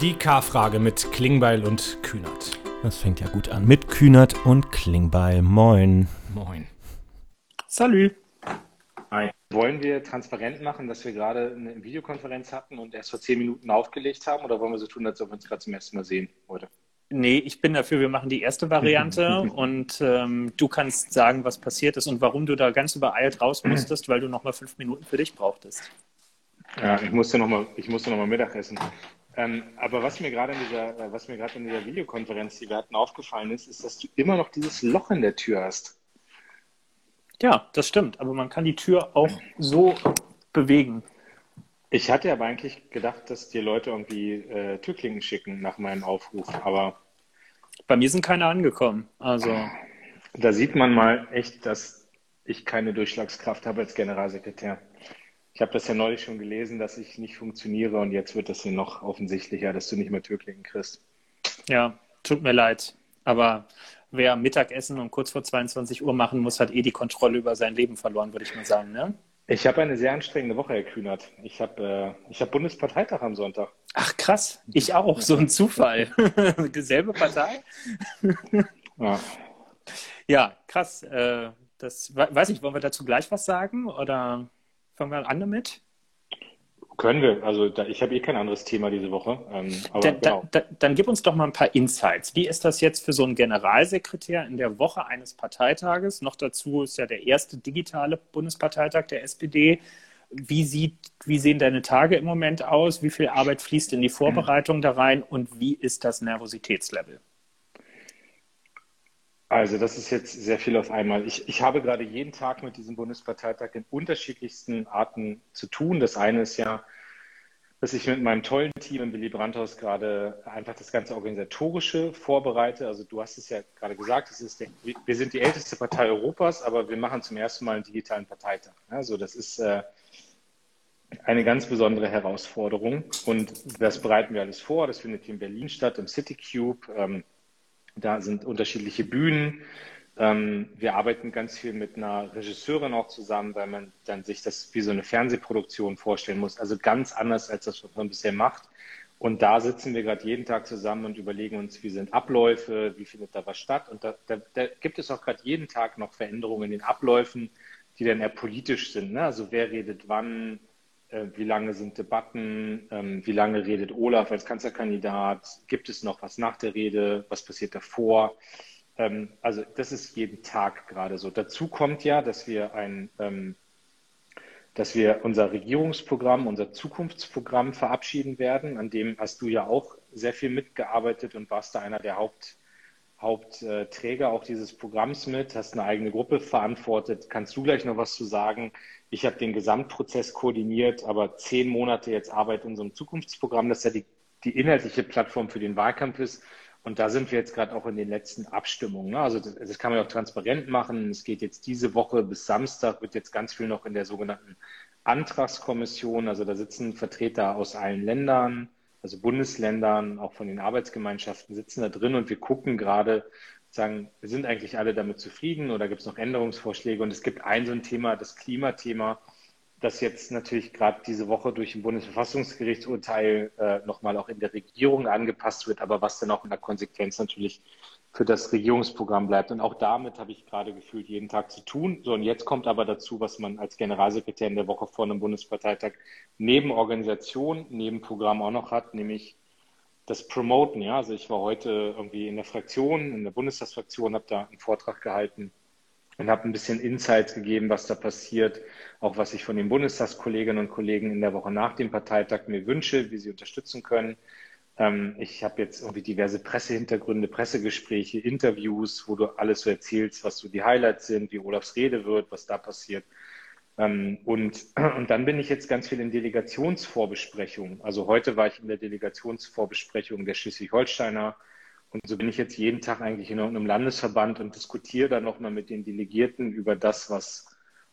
Die K-Frage mit Klingbeil und Kühnert. Das fängt ja gut an. Mit Kühnert und Klingbeil. Moin. Moin. Salü. Hi. Wollen wir transparent machen, dass wir gerade eine Videokonferenz hatten und erst vor zehn Minuten aufgelegt haben oder wollen wir so tun, als ob wir uns gerade zum ersten Mal sehen heute? Nee, ich bin dafür, wir machen die erste Variante und ähm, du kannst sagen, was passiert ist und warum du da ganz übereilt raus musstest, weil du noch mal fünf Minuten für dich brauchtest. Ja, ich musste noch mal, ich musste noch mal Mittagessen. Ähm, aber was mir gerade in dieser, äh, was mir gerade in dieser Videokonferenz, die wir hatten, aufgefallen ist, ist, dass du immer noch dieses Loch in der Tür hast. Ja, das stimmt. Aber man kann die Tür auch so bewegen. Ich hatte aber eigentlich gedacht, dass dir Leute irgendwie äh, Türklinken schicken nach meinem Aufruf. Aber bei mir sind keine angekommen. Also da sieht man mal echt, dass ich keine Durchschlagskraft habe als Generalsekretär. Ich habe das ja neulich schon gelesen, dass ich nicht funktioniere und jetzt wird das hier noch offensichtlicher, dass du nicht mehr Türklinken kriegst. Ja, tut mir leid. Aber wer Mittagessen um kurz vor 22 Uhr machen muss, hat eh die Kontrolle über sein Leben verloren, würde ich mal sagen. Ne? Ich habe eine sehr anstrengende Woche, Herr Kühnert. Ich habe äh, hab Bundesparteitag am Sonntag. Ach krass, ich auch. So ein Zufall. Selbe Partei? ja. ja, krass. Äh, das weiß ich, wollen wir dazu gleich was sagen? Oder Fangen wir an damit? Können wir. Also da, ich habe eh kein anderes Thema diese Woche. Ähm, dann, genau. da, dann gib uns doch mal ein paar Insights. Wie ist das jetzt für so einen Generalsekretär in der Woche eines Parteitages? Noch dazu ist ja der erste digitale Bundesparteitag der SPD. Wie, sieht, wie sehen deine Tage im Moment aus? Wie viel Arbeit fließt in die Vorbereitung da rein? Und wie ist das Nervositätslevel? Also das ist jetzt sehr viel auf einmal. Ich, ich habe gerade jeden Tag mit diesem Bundesparteitag in unterschiedlichsten Arten zu tun. Das eine ist ja, dass ich mit meinem tollen Team im Willy Brandt-Haus gerade einfach das ganze Organisatorische vorbereite. Also du hast es ja gerade gesagt, der, wir sind die älteste Partei Europas, aber wir machen zum ersten Mal einen digitalen Parteitag. Also das ist äh, eine ganz besondere Herausforderung und das bereiten wir alles vor. Das findet hier in Berlin statt, im City Cube. Ähm, da sind unterschiedliche Bühnen. Ähm, wir arbeiten ganz viel mit einer Regisseurin auch zusammen, weil man dann sich das wie so eine Fernsehproduktion vorstellen muss. Also ganz anders als das, was man bisher macht. Und da sitzen wir gerade jeden Tag zusammen und überlegen uns, wie sind Abläufe, wie findet da was statt. Und da, da, da gibt es auch gerade jeden Tag noch Veränderungen in den Abläufen, die dann eher politisch sind. Ne? Also wer redet wann, äh, wie lange sind Debatten, ähm, wie lange redet Olaf als Kanzlerkandidat, gibt es noch was nach der Rede, was passiert davor. Ähm, also das ist jeden Tag gerade so. Dazu kommt ja, dass wir ein ähm, dass wir unser Regierungsprogramm, unser Zukunftsprogramm verabschieden werden. An dem hast du ja auch sehr viel mitgearbeitet und warst da einer der Haupt, Hauptträger auch dieses Programms mit, hast eine eigene Gruppe verantwortet. Kannst du gleich noch was zu sagen? Ich habe den Gesamtprozess koordiniert, aber zehn Monate jetzt Arbeit in unserem Zukunftsprogramm, das ja die, die inhaltliche Plattform für den Wahlkampf ist. Und da sind wir jetzt gerade auch in den letzten Abstimmungen. Ne? Also das, das, kann man auch transparent machen. Es geht jetzt diese Woche bis Samstag, wird jetzt ganz viel noch in der sogenannten Antragskommission. Also da sitzen Vertreter aus allen Ländern, also Bundesländern, auch von den Arbeitsgemeinschaften sitzen da drin und wir gucken gerade, sagen, sind eigentlich alle damit zufrieden oder gibt es noch Änderungsvorschläge? Und es gibt ein so ein Thema, das Klimathema, das jetzt natürlich gerade diese Woche durch ein Bundesverfassungsgerichtsurteil äh, nochmal auch in der Regierung angepasst wird, aber was dann auch in der Konsequenz natürlich für das Regierungsprogramm bleibt. Und auch damit habe ich gerade gefühlt jeden Tag zu tun. So, und jetzt kommt aber dazu, was man als Generalsekretär in der Woche vor einem Bundesparteitag neben Organisation, neben Programm auch noch hat, nämlich das Promoten, ja. Also ich war heute irgendwie in der Fraktion, in der Bundestagsfraktion, habe da einen Vortrag gehalten und habe ein bisschen Insights gegeben, was da passiert, auch was ich von den Bundestagskolleginnen und Kollegen in der Woche nach dem Parteitag mir wünsche, wie sie unterstützen können. Ähm, ich habe jetzt irgendwie diverse Pressehintergründe, Pressegespräche, Interviews, wo du alles so erzählst, was so die Highlights sind, wie Olafs Rede wird, was da passiert. Ähm, und, und dann bin ich jetzt ganz viel in Delegationsvorbesprechungen. Also heute war ich in der Delegationsvorbesprechung der Schleswig-Holsteiner. Und so bin ich jetzt jeden Tag eigentlich in einem Landesverband und diskutiere dann nochmal mit den Delegierten über das, was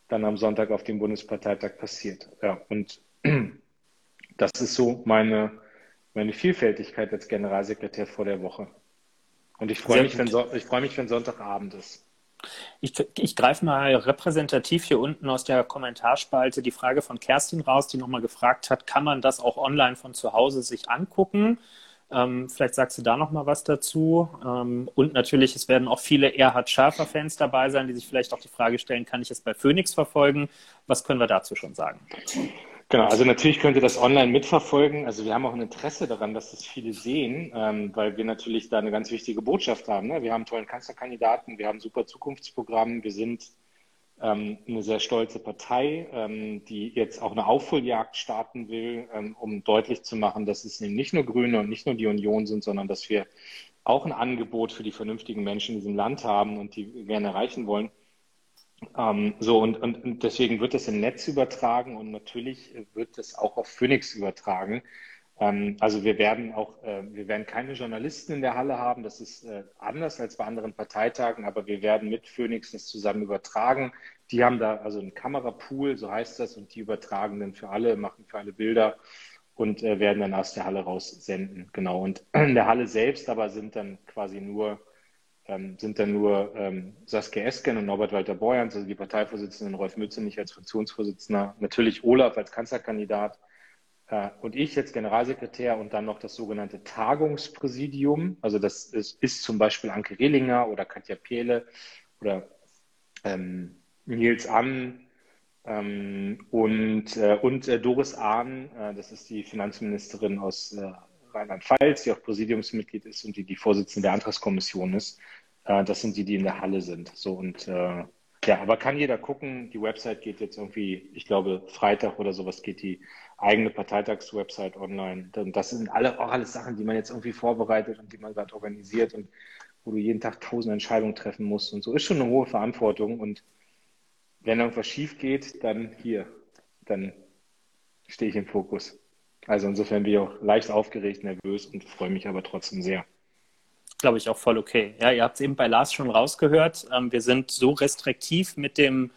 dann am Sonntag auf dem Bundesparteitag passiert. Ja, und das ist so meine, meine Vielfältigkeit als Generalsekretär vor der Woche. Und ich freue mich, wenn, ich freue mich, wenn Sonntagabend ist. Ich, ich greife mal repräsentativ hier unten aus der Kommentarspalte die Frage von Kerstin raus, die nochmal gefragt hat, kann man das auch online von zu Hause sich angucken? Ähm, vielleicht sagst du da noch mal was dazu. Ähm, und natürlich, es werden auch viele Erhard Schäfer-Fans dabei sein, die sich vielleicht auch die Frage stellen, kann ich es bei Phoenix verfolgen? Was können wir dazu schon sagen? Genau, also natürlich könnt ihr das online mitverfolgen. Also wir haben auch ein Interesse daran, dass das viele sehen, ähm, weil wir natürlich da eine ganz wichtige Botschaft haben. Ne? Wir haben tollen Kanzlerkandidaten, wir haben super Zukunftsprogramm, wir sind ähm, eine sehr stolze Partei, ähm, die jetzt auch eine Aufholjagd starten will, ähm, um deutlich zu machen, dass es eben nicht nur Grüne und nicht nur die Union sind, sondern dass wir auch ein Angebot für die vernünftigen Menschen in diesem Land haben und die gerne erreichen wollen. Ähm, so, und, und, und, deswegen wird das im Netz übertragen und natürlich wird das auch auf Phoenix übertragen. Ähm, also wir werden auch, äh, wir werden keine Journalisten in der Halle haben. Das ist äh, anders als bei anderen Parteitagen, aber wir werden mit Phoenix das zusammen übertragen. Die haben da also einen Kamerapool, so heißt das, und die übertragen dann für alle, machen für alle Bilder und äh, werden dann aus der Halle raus senden. Genau. Und in der Halle selbst aber sind dann quasi nur ähm, sind dann nur ähm, Saskia Esken und Norbert Walter Borjans, also die Parteivorsitzenden, Rolf Mützenich als Fraktionsvorsitzender, natürlich Olaf als Kanzlerkandidat äh, und ich als Generalsekretär und dann noch das sogenannte Tagungspräsidium. Also das ist, ist zum Beispiel Anke Rehlinger oder Katja Pehle oder ähm, Nils Ann ähm, und, äh, und äh, Doris Ahn, äh, das ist die Finanzministerin aus äh, Rheinland-Pfalz, die auch Präsidiumsmitglied ist und die die Vorsitzende der Antragskommission ist. Äh, das sind die, die in der Halle sind. So und äh, ja, aber kann jeder gucken. Die Website geht jetzt irgendwie, ich glaube, Freitag oder sowas geht die eigene Parteitagswebsite online. Und das sind alle auch alles Sachen, die man jetzt irgendwie vorbereitet und die man gerade organisiert und wo du jeden Tag tausend Entscheidungen treffen musst und so ist schon eine hohe Verantwortung. Und wenn irgendwas schief geht, dann hier, dann stehe ich im Fokus. Also insofern bin ich auch leicht aufgeregt, nervös und freue mich aber trotzdem sehr. Glaube ich auch voll okay. Ja, ihr habt es eben bei Lars schon rausgehört. Ähm, wir sind so restriktiv mit dem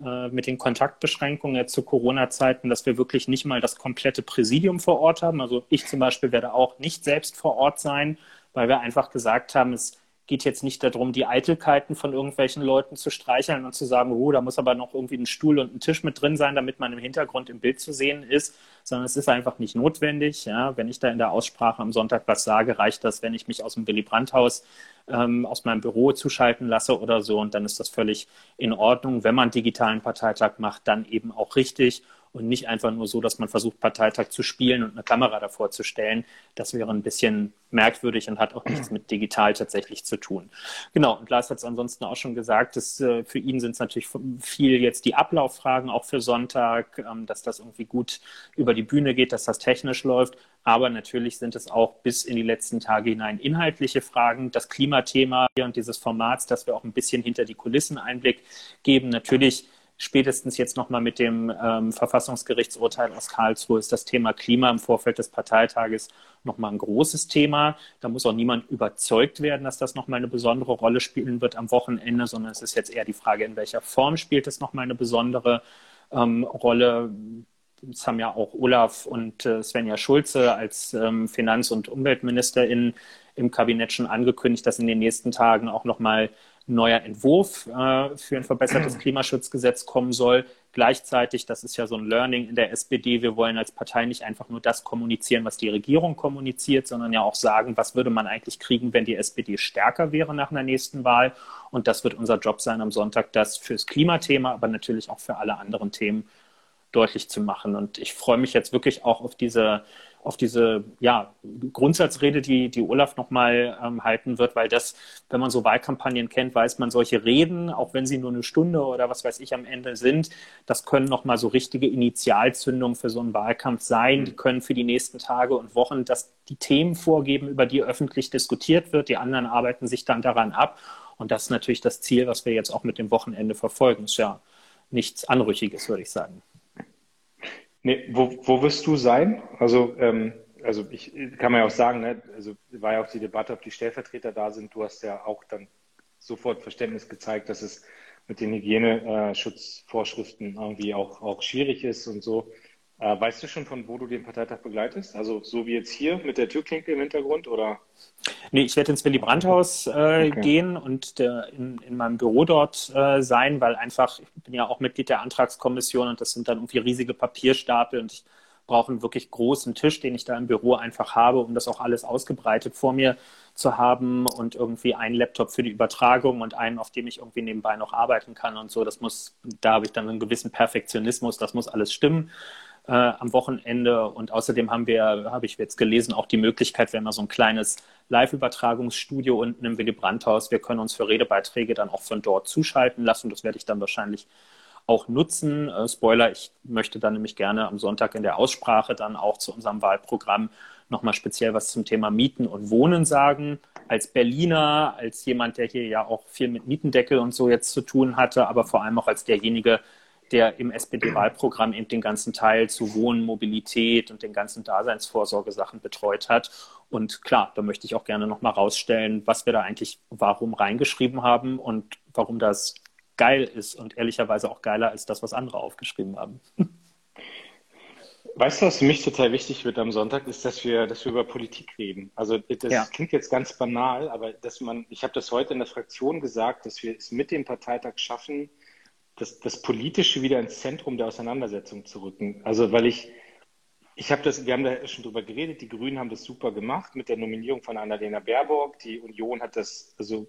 äh, mit den Kontaktbeschränkungen zu Corona-Zeiten, dass wir wirklich nicht mal das komplette Präsidium vor Ort haben. Also ich zum Beispiel werde auch nicht selbst vor Ort sein, weil wir einfach gesagt haben, es geht jetzt nicht darum, die Eitelkeiten von irgendwelchen Leuten zu streicheln und zu sagen, oh, da muss aber noch irgendwie ein Stuhl und ein Tisch mit drin sein, damit man im Hintergrund im Bild zu sehen ist, sondern es ist einfach nicht notwendig. Ja, wenn ich da in der Aussprache am Sonntag was sage, reicht das, wenn ich mich aus dem Willy Brandt-Haus ähm, aus meinem Büro zuschalten lasse oder so und dann ist das völlig in Ordnung. Wenn man digitalen Parteitag macht, dann eben auch richtig und nicht einfach nur so, dass man versucht, Parteitag zu spielen und eine Kamera davor zu stellen. Das wäre ein bisschen merkwürdig und hat auch nichts mit digital tatsächlich zu tun. Genau, und Lars hat es ansonsten auch schon gesagt, dass, äh, für ihn sind es natürlich viel jetzt die Ablauffragen, auch für Sonntag, ähm, dass das irgendwie gut über die Bühne geht, dass das technisch läuft. Aber natürlich sind es auch bis in die letzten Tage hinein inhaltliche Fragen. Das Klimathema und dieses Formats, dass wir auch ein bisschen hinter die Kulissen Einblick geben. Natürlich spätestens jetzt nochmal mit dem ähm, Verfassungsgerichtsurteil aus Karlsruhe ist das Thema Klima im Vorfeld des Parteitages nochmal ein großes Thema. Da muss auch niemand überzeugt werden, dass das nochmal eine besondere Rolle spielen wird am Wochenende, sondern es ist jetzt eher die Frage, in welcher Form spielt es nochmal eine besondere ähm, Rolle. Das haben ja auch Olaf und äh, Svenja Schulze als ähm, Finanz- und Umweltministerin im Kabinett schon angekündigt, dass in den nächsten Tagen auch nochmal neuer Entwurf äh, für ein verbessertes Klimaschutzgesetz kommen soll. Gleichzeitig, das ist ja so ein Learning in der SPD, wir wollen als Partei nicht einfach nur das kommunizieren, was die Regierung kommuniziert, sondern ja auch sagen, was würde man eigentlich kriegen, wenn die SPD stärker wäre nach einer nächsten Wahl. Und das wird unser Job sein am Sonntag, das fürs Klimathema, aber natürlich auch für alle anderen Themen deutlich zu machen. Und ich freue mich jetzt wirklich auch auf diese auf diese ja, Grundsatzrede, die, die Olaf nochmal ähm, halten wird, weil das, wenn man so Wahlkampagnen kennt, weiß man, solche Reden, auch wenn sie nur eine Stunde oder was weiß ich am Ende sind, das können nochmal so richtige Initialzündungen für so einen Wahlkampf sein. Die können für die nächsten Tage und Wochen das, die Themen vorgeben, über die öffentlich diskutiert wird. Die anderen arbeiten sich dann daran ab. Und das ist natürlich das Ziel, was wir jetzt auch mit dem Wochenende verfolgen. Ist ja nichts Anrüchiges, würde ich sagen. Nee, wo, wo wirst du sein? Also, ähm, also ich kann man ja auch sagen, ne, also war ja auch die Debatte, ob die Stellvertreter da sind. Du hast ja auch dann sofort Verständnis gezeigt, dass es mit den Hygieneschutzvorschriften irgendwie auch, auch schwierig ist und so. Äh, weißt du schon, von wo du den Parteitag begleitest? Also so wie jetzt hier mit der Türklinke im Hintergrund oder? Nee, ich werde ins Willy Brandt-Haus äh, okay. gehen und der, in, in meinem Büro dort äh, sein, weil einfach, ich bin ja auch Mitglied der Antragskommission und das sind dann irgendwie riesige Papierstapel und ich brauche einen wirklich großen Tisch, den ich da im Büro einfach habe, um das auch alles ausgebreitet vor mir zu haben und irgendwie einen Laptop für die Übertragung und einen, auf dem ich irgendwie nebenbei noch arbeiten kann und so. Das muss, da habe ich dann einen gewissen Perfektionismus, das muss alles stimmen. Äh, am Wochenende und außerdem haben wir, habe ich jetzt gelesen, auch die Möglichkeit, wir haben ja so ein kleines Live-Übertragungsstudio unten im Willy Brandt-Haus. Wir können uns für Redebeiträge dann auch von dort zuschalten lassen. Das werde ich dann wahrscheinlich auch nutzen. Äh, Spoiler, ich möchte dann nämlich gerne am Sonntag in der Aussprache dann auch zu unserem Wahlprogramm nochmal speziell was zum Thema Mieten und Wohnen sagen. Als Berliner, als jemand, der hier ja auch viel mit Mietendeckel und so jetzt zu tun hatte, aber vor allem auch als derjenige, der im SPD-Wahlprogramm eben den ganzen Teil zu Wohnen, Mobilität und den ganzen Daseinsvorsorgesachen betreut hat. Und klar, da möchte ich auch gerne nochmal rausstellen, was wir da eigentlich warum reingeschrieben haben und warum das geil ist und ehrlicherweise auch geiler als das, was andere aufgeschrieben haben. Weißt du, was für mich total wichtig wird am Sonntag, ist, dass wir, dass wir über Politik reden. Also das ja. klingt jetzt ganz banal, aber dass man, ich habe das heute in der Fraktion gesagt, dass wir es mit dem Parteitag schaffen, das, das Politische wieder ins Zentrum der Auseinandersetzung zu rücken. Also weil ich, ich habe das, wir haben da schon drüber geredet, die Grünen haben das super gemacht mit der Nominierung von Annalena Baerbock, die Union hat das, also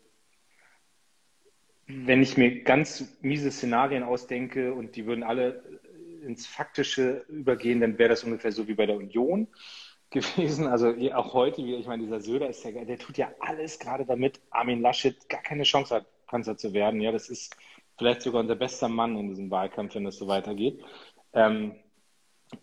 wenn ich mir ganz miese Szenarien ausdenke und die würden alle ins Faktische übergehen, dann wäre das ungefähr so wie bei der Union gewesen. Also auch heute, ich meine, dieser Söder ist ja, der tut ja alles gerade damit, Armin Laschet gar keine Chance hat, Kanzler zu werden. Ja, das ist vielleicht sogar unser bester Mann in diesem Wahlkampf, wenn das so weitergeht. Ähm,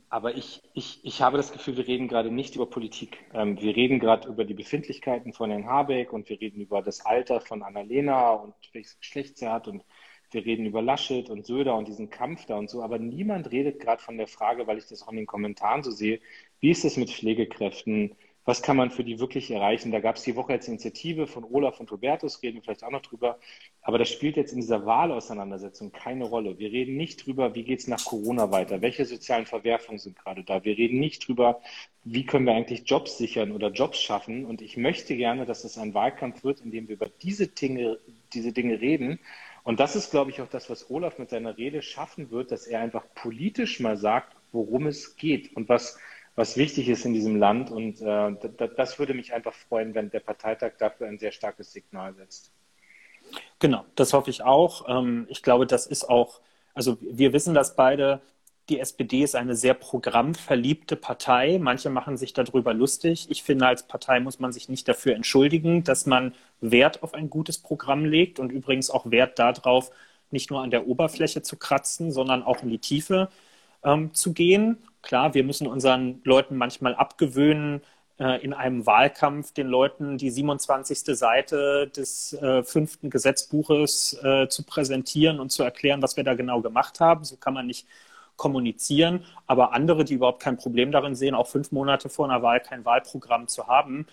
aber ich, ich, ich habe das Gefühl, wir reden gerade nicht über Politik. Ähm, wir reden gerade über die Befindlichkeiten von Herrn Habeck und wir reden über das Alter von Annalena und welches Geschlecht sie hat und wir reden über Laschet und Söder und diesen Kampf da und so. Aber niemand redet gerade von der Frage, weil ich das auch in den Kommentaren so sehe, wie ist es mit Pflegekräften? Was kann man für die wirklich erreichen? Da gab es die Woche jetzt Initiative von Olaf und Robertus, reden wir vielleicht auch noch drüber. Aber das spielt jetzt in dieser Wahlauseinandersetzung keine Rolle. Wir reden nicht drüber, wie geht es nach Corona weiter? Welche sozialen Verwerfungen sind gerade da? Wir reden nicht drüber, wie können wir eigentlich Jobs sichern oder Jobs schaffen? Und ich möchte gerne, dass es ein Wahlkampf wird, in dem wir über diese Dinge, diese Dinge reden. Und das ist, glaube ich, auch das, was Olaf mit seiner Rede schaffen wird, dass er einfach politisch mal sagt, worum es geht und was was wichtig ist in diesem Land. Und äh, das würde mich einfach freuen, wenn der Parteitag dafür ein sehr starkes Signal setzt. Genau, das hoffe ich auch. Ähm, ich glaube, das ist auch, also wir wissen das beide, die SPD ist eine sehr programmverliebte Partei. Manche machen sich darüber lustig. Ich finde, als Partei muss man sich nicht dafür entschuldigen, dass man Wert auf ein gutes Programm legt und übrigens auch Wert darauf, nicht nur an der Oberfläche zu kratzen, sondern auch in die Tiefe ähm, zu gehen. Klar, wir müssen unseren Leuten manchmal abgewöhnen, äh, in einem Wahlkampf den Leuten die 27. Seite des äh, fünften Gesetzbuches äh, zu präsentieren und zu erklären, was wir da genau gemacht haben. So kann man nicht kommunizieren. Aber andere, die überhaupt kein Problem darin sehen, auch fünf Monate vor einer Wahl kein Wahlprogramm zu haben,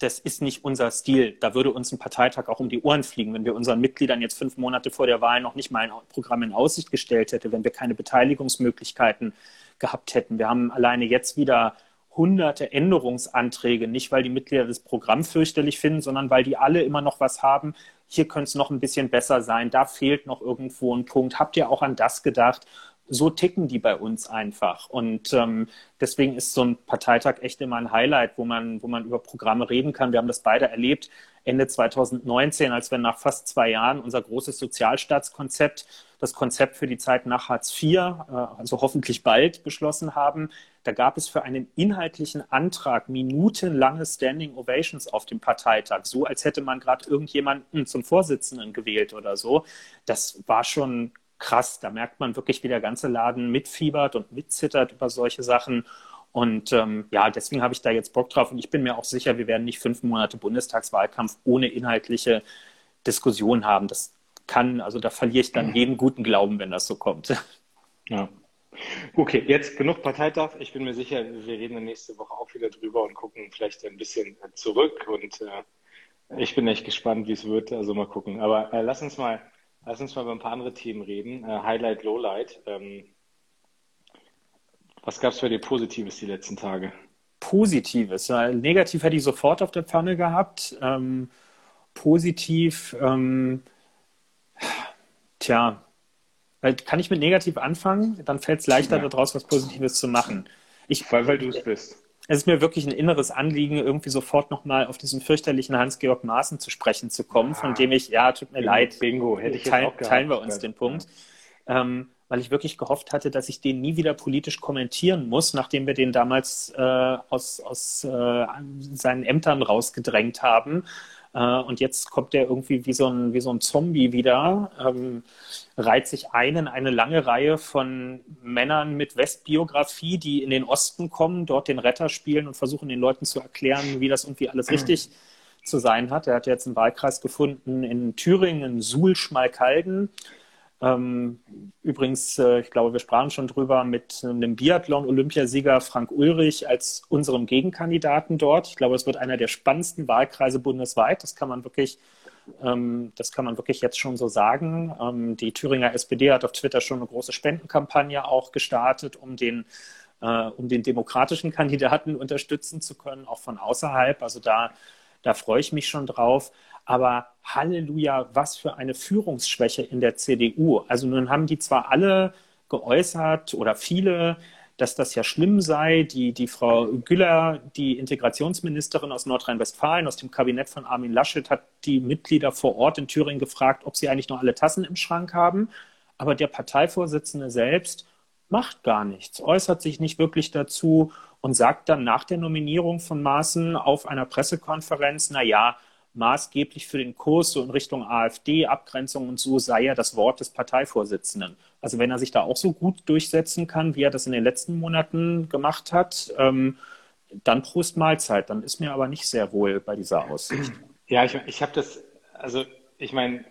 das ist nicht unser Stil. Da würde uns ein Parteitag auch um die Ohren fliegen, wenn wir unseren Mitgliedern jetzt fünf Monate vor der Wahl noch nicht mal ein Programm in Aussicht gestellt hätten, wenn wir keine Beteiligungsmöglichkeiten gehabt hätten. Wir haben alleine jetzt wieder hunderte Änderungsanträge, nicht weil die Mitglieder das Programm fürchterlich finden, sondern weil die alle immer noch was haben. Hier könnte es noch ein bisschen besser sein, da fehlt noch irgendwo ein Punkt. Habt ihr auch an das gedacht? so ticken die bei uns einfach. Und ähm, deswegen ist so ein Parteitag echt immer ein Highlight, wo man, wo man über Programme reden kann. Wir haben das beide erlebt Ende 2019, als wir nach fast zwei Jahren unser großes Sozialstaatskonzept, das Konzept für die Zeit nach Hartz IV, äh, also hoffentlich bald beschlossen haben. Da gab es für einen inhaltlichen Antrag minutenlange Standing Ovations auf dem Parteitag, so als hätte man gerade irgendjemanden zum Vorsitzenden gewählt oder so. Das war schon krass. Da merkt man wirklich, wie der ganze Laden mitfiebert und mitzittert über solche Sachen. Und ähm, ja, deswegen habe ich da jetzt Bock drauf. Und ich bin mir auch sicher, wir werden nicht fünf Monate Bundestagswahlkampf ohne inhaltliche Diskussion haben. Das kann, also da verliere ich dann jeden guten Glauben, wenn das so kommt. Ja. Okay, jetzt genug Parteitag. Ich bin mir sicher, wir reden nächste Woche auch wieder drüber und gucken vielleicht ein bisschen zurück. Und äh, ich bin echt gespannt, wie es wird. Also mal gucken. Aber äh, lass uns mal Lass uns mal über ein paar andere Themen reden. Äh, Highlight, Lowlight. Ähm, was gab es für dir Positives die letzten Tage? Positives. Negativ hätte ich sofort auf der Pfanne gehabt. Ähm, positiv, ähm, tja, kann ich mit negativ anfangen? Dann fällt es leichter, ja. daraus was Positives zu machen. Ich, weil, weil du es bist. Es ist mir wirklich ein inneres Anliegen, irgendwie sofort nochmal auf diesen fürchterlichen Hans-Georg Maaßen zu sprechen zu kommen, ah, von dem ich, ja, tut mir Bingo, leid, Bingo, hätte ich teil, teilen wir uns den Punkt. Ähm, weil ich wirklich gehofft hatte, dass ich den nie wieder politisch kommentieren muss, nachdem wir den damals äh, aus, aus äh, seinen Ämtern rausgedrängt haben. Äh, und jetzt kommt der irgendwie wie so ein, wie so ein Zombie wieder, ähm, reiht sich ein in eine lange Reihe von Männern mit Westbiografie, die in den Osten kommen, dort den Retter spielen und versuchen den Leuten zu erklären, wie das irgendwie alles richtig zu sein hat. Er hat jetzt einen Wahlkreis gefunden in Thüringen, Suhl, Schmalkalden. Ähm, übrigens, äh, ich glaube, wir sprachen schon drüber mit einem Biathlon-Olympiasieger Frank Ulrich als unserem Gegenkandidaten dort. Ich glaube, es wird einer der spannendsten Wahlkreise bundesweit. Das kann man wirklich, ähm, das kann man wirklich jetzt schon so sagen. Ähm, die Thüringer SPD hat auf Twitter schon eine große Spendenkampagne auch gestartet, um den äh, um den demokratischen Kandidaten unterstützen zu können, auch von außerhalb. Also da, da freue ich mich schon drauf. Aber Halleluja, was für eine Führungsschwäche in der CDU. Also nun haben die zwar alle geäußert oder viele, dass das ja schlimm sei. Die, die Frau Güller, die Integrationsministerin aus Nordrhein-Westfalen, aus dem Kabinett von Armin Laschet, hat die Mitglieder vor Ort in Thüringen gefragt, ob sie eigentlich noch alle Tassen im Schrank haben. Aber der Parteivorsitzende selbst macht gar nichts, äußert sich nicht wirklich dazu und sagt dann nach der Nominierung von Maaßen auf einer Pressekonferenz, na ja, maßgeblich für den Kurs so in Richtung AfD, Abgrenzung und so sei ja das Wort des Parteivorsitzenden. Also wenn er sich da auch so gut durchsetzen kann, wie er das in den letzten Monaten gemacht hat, ähm, dann Prost Mahlzeit. Dann ist mir aber nicht sehr wohl bei dieser Aussicht. Ja, ich, ich habe das, also ich meine,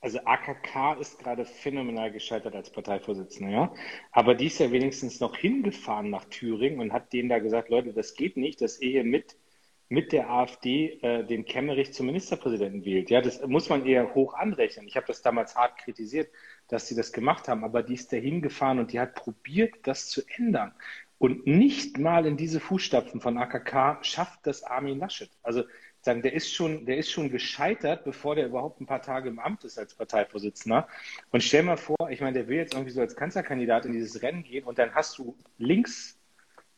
also AKK ist gerade phänomenal gescheitert als Parteivorsitzender, ja. Aber die ist ja wenigstens noch hingefahren nach Thüringen und hat denen da gesagt, Leute, das geht nicht, dass ihr hier mit mit der AfD äh, den Kemmerich zum Ministerpräsidenten wählt. Ja, das muss man eher hoch anrechnen. Ich habe das damals hart kritisiert, dass sie das gemacht haben, aber die ist da hingefahren und die hat probiert, das zu ändern. Und nicht mal in diese Fußstapfen von AKK schafft das Armin Laschet. Also sagen, der ist schon, der ist schon gescheitert, bevor der überhaupt ein paar Tage im Amt ist als Parteivorsitzender. Und stell mal vor, ich meine, der will jetzt irgendwie so als Kanzlerkandidat in dieses Rennen gehen und dann hast du links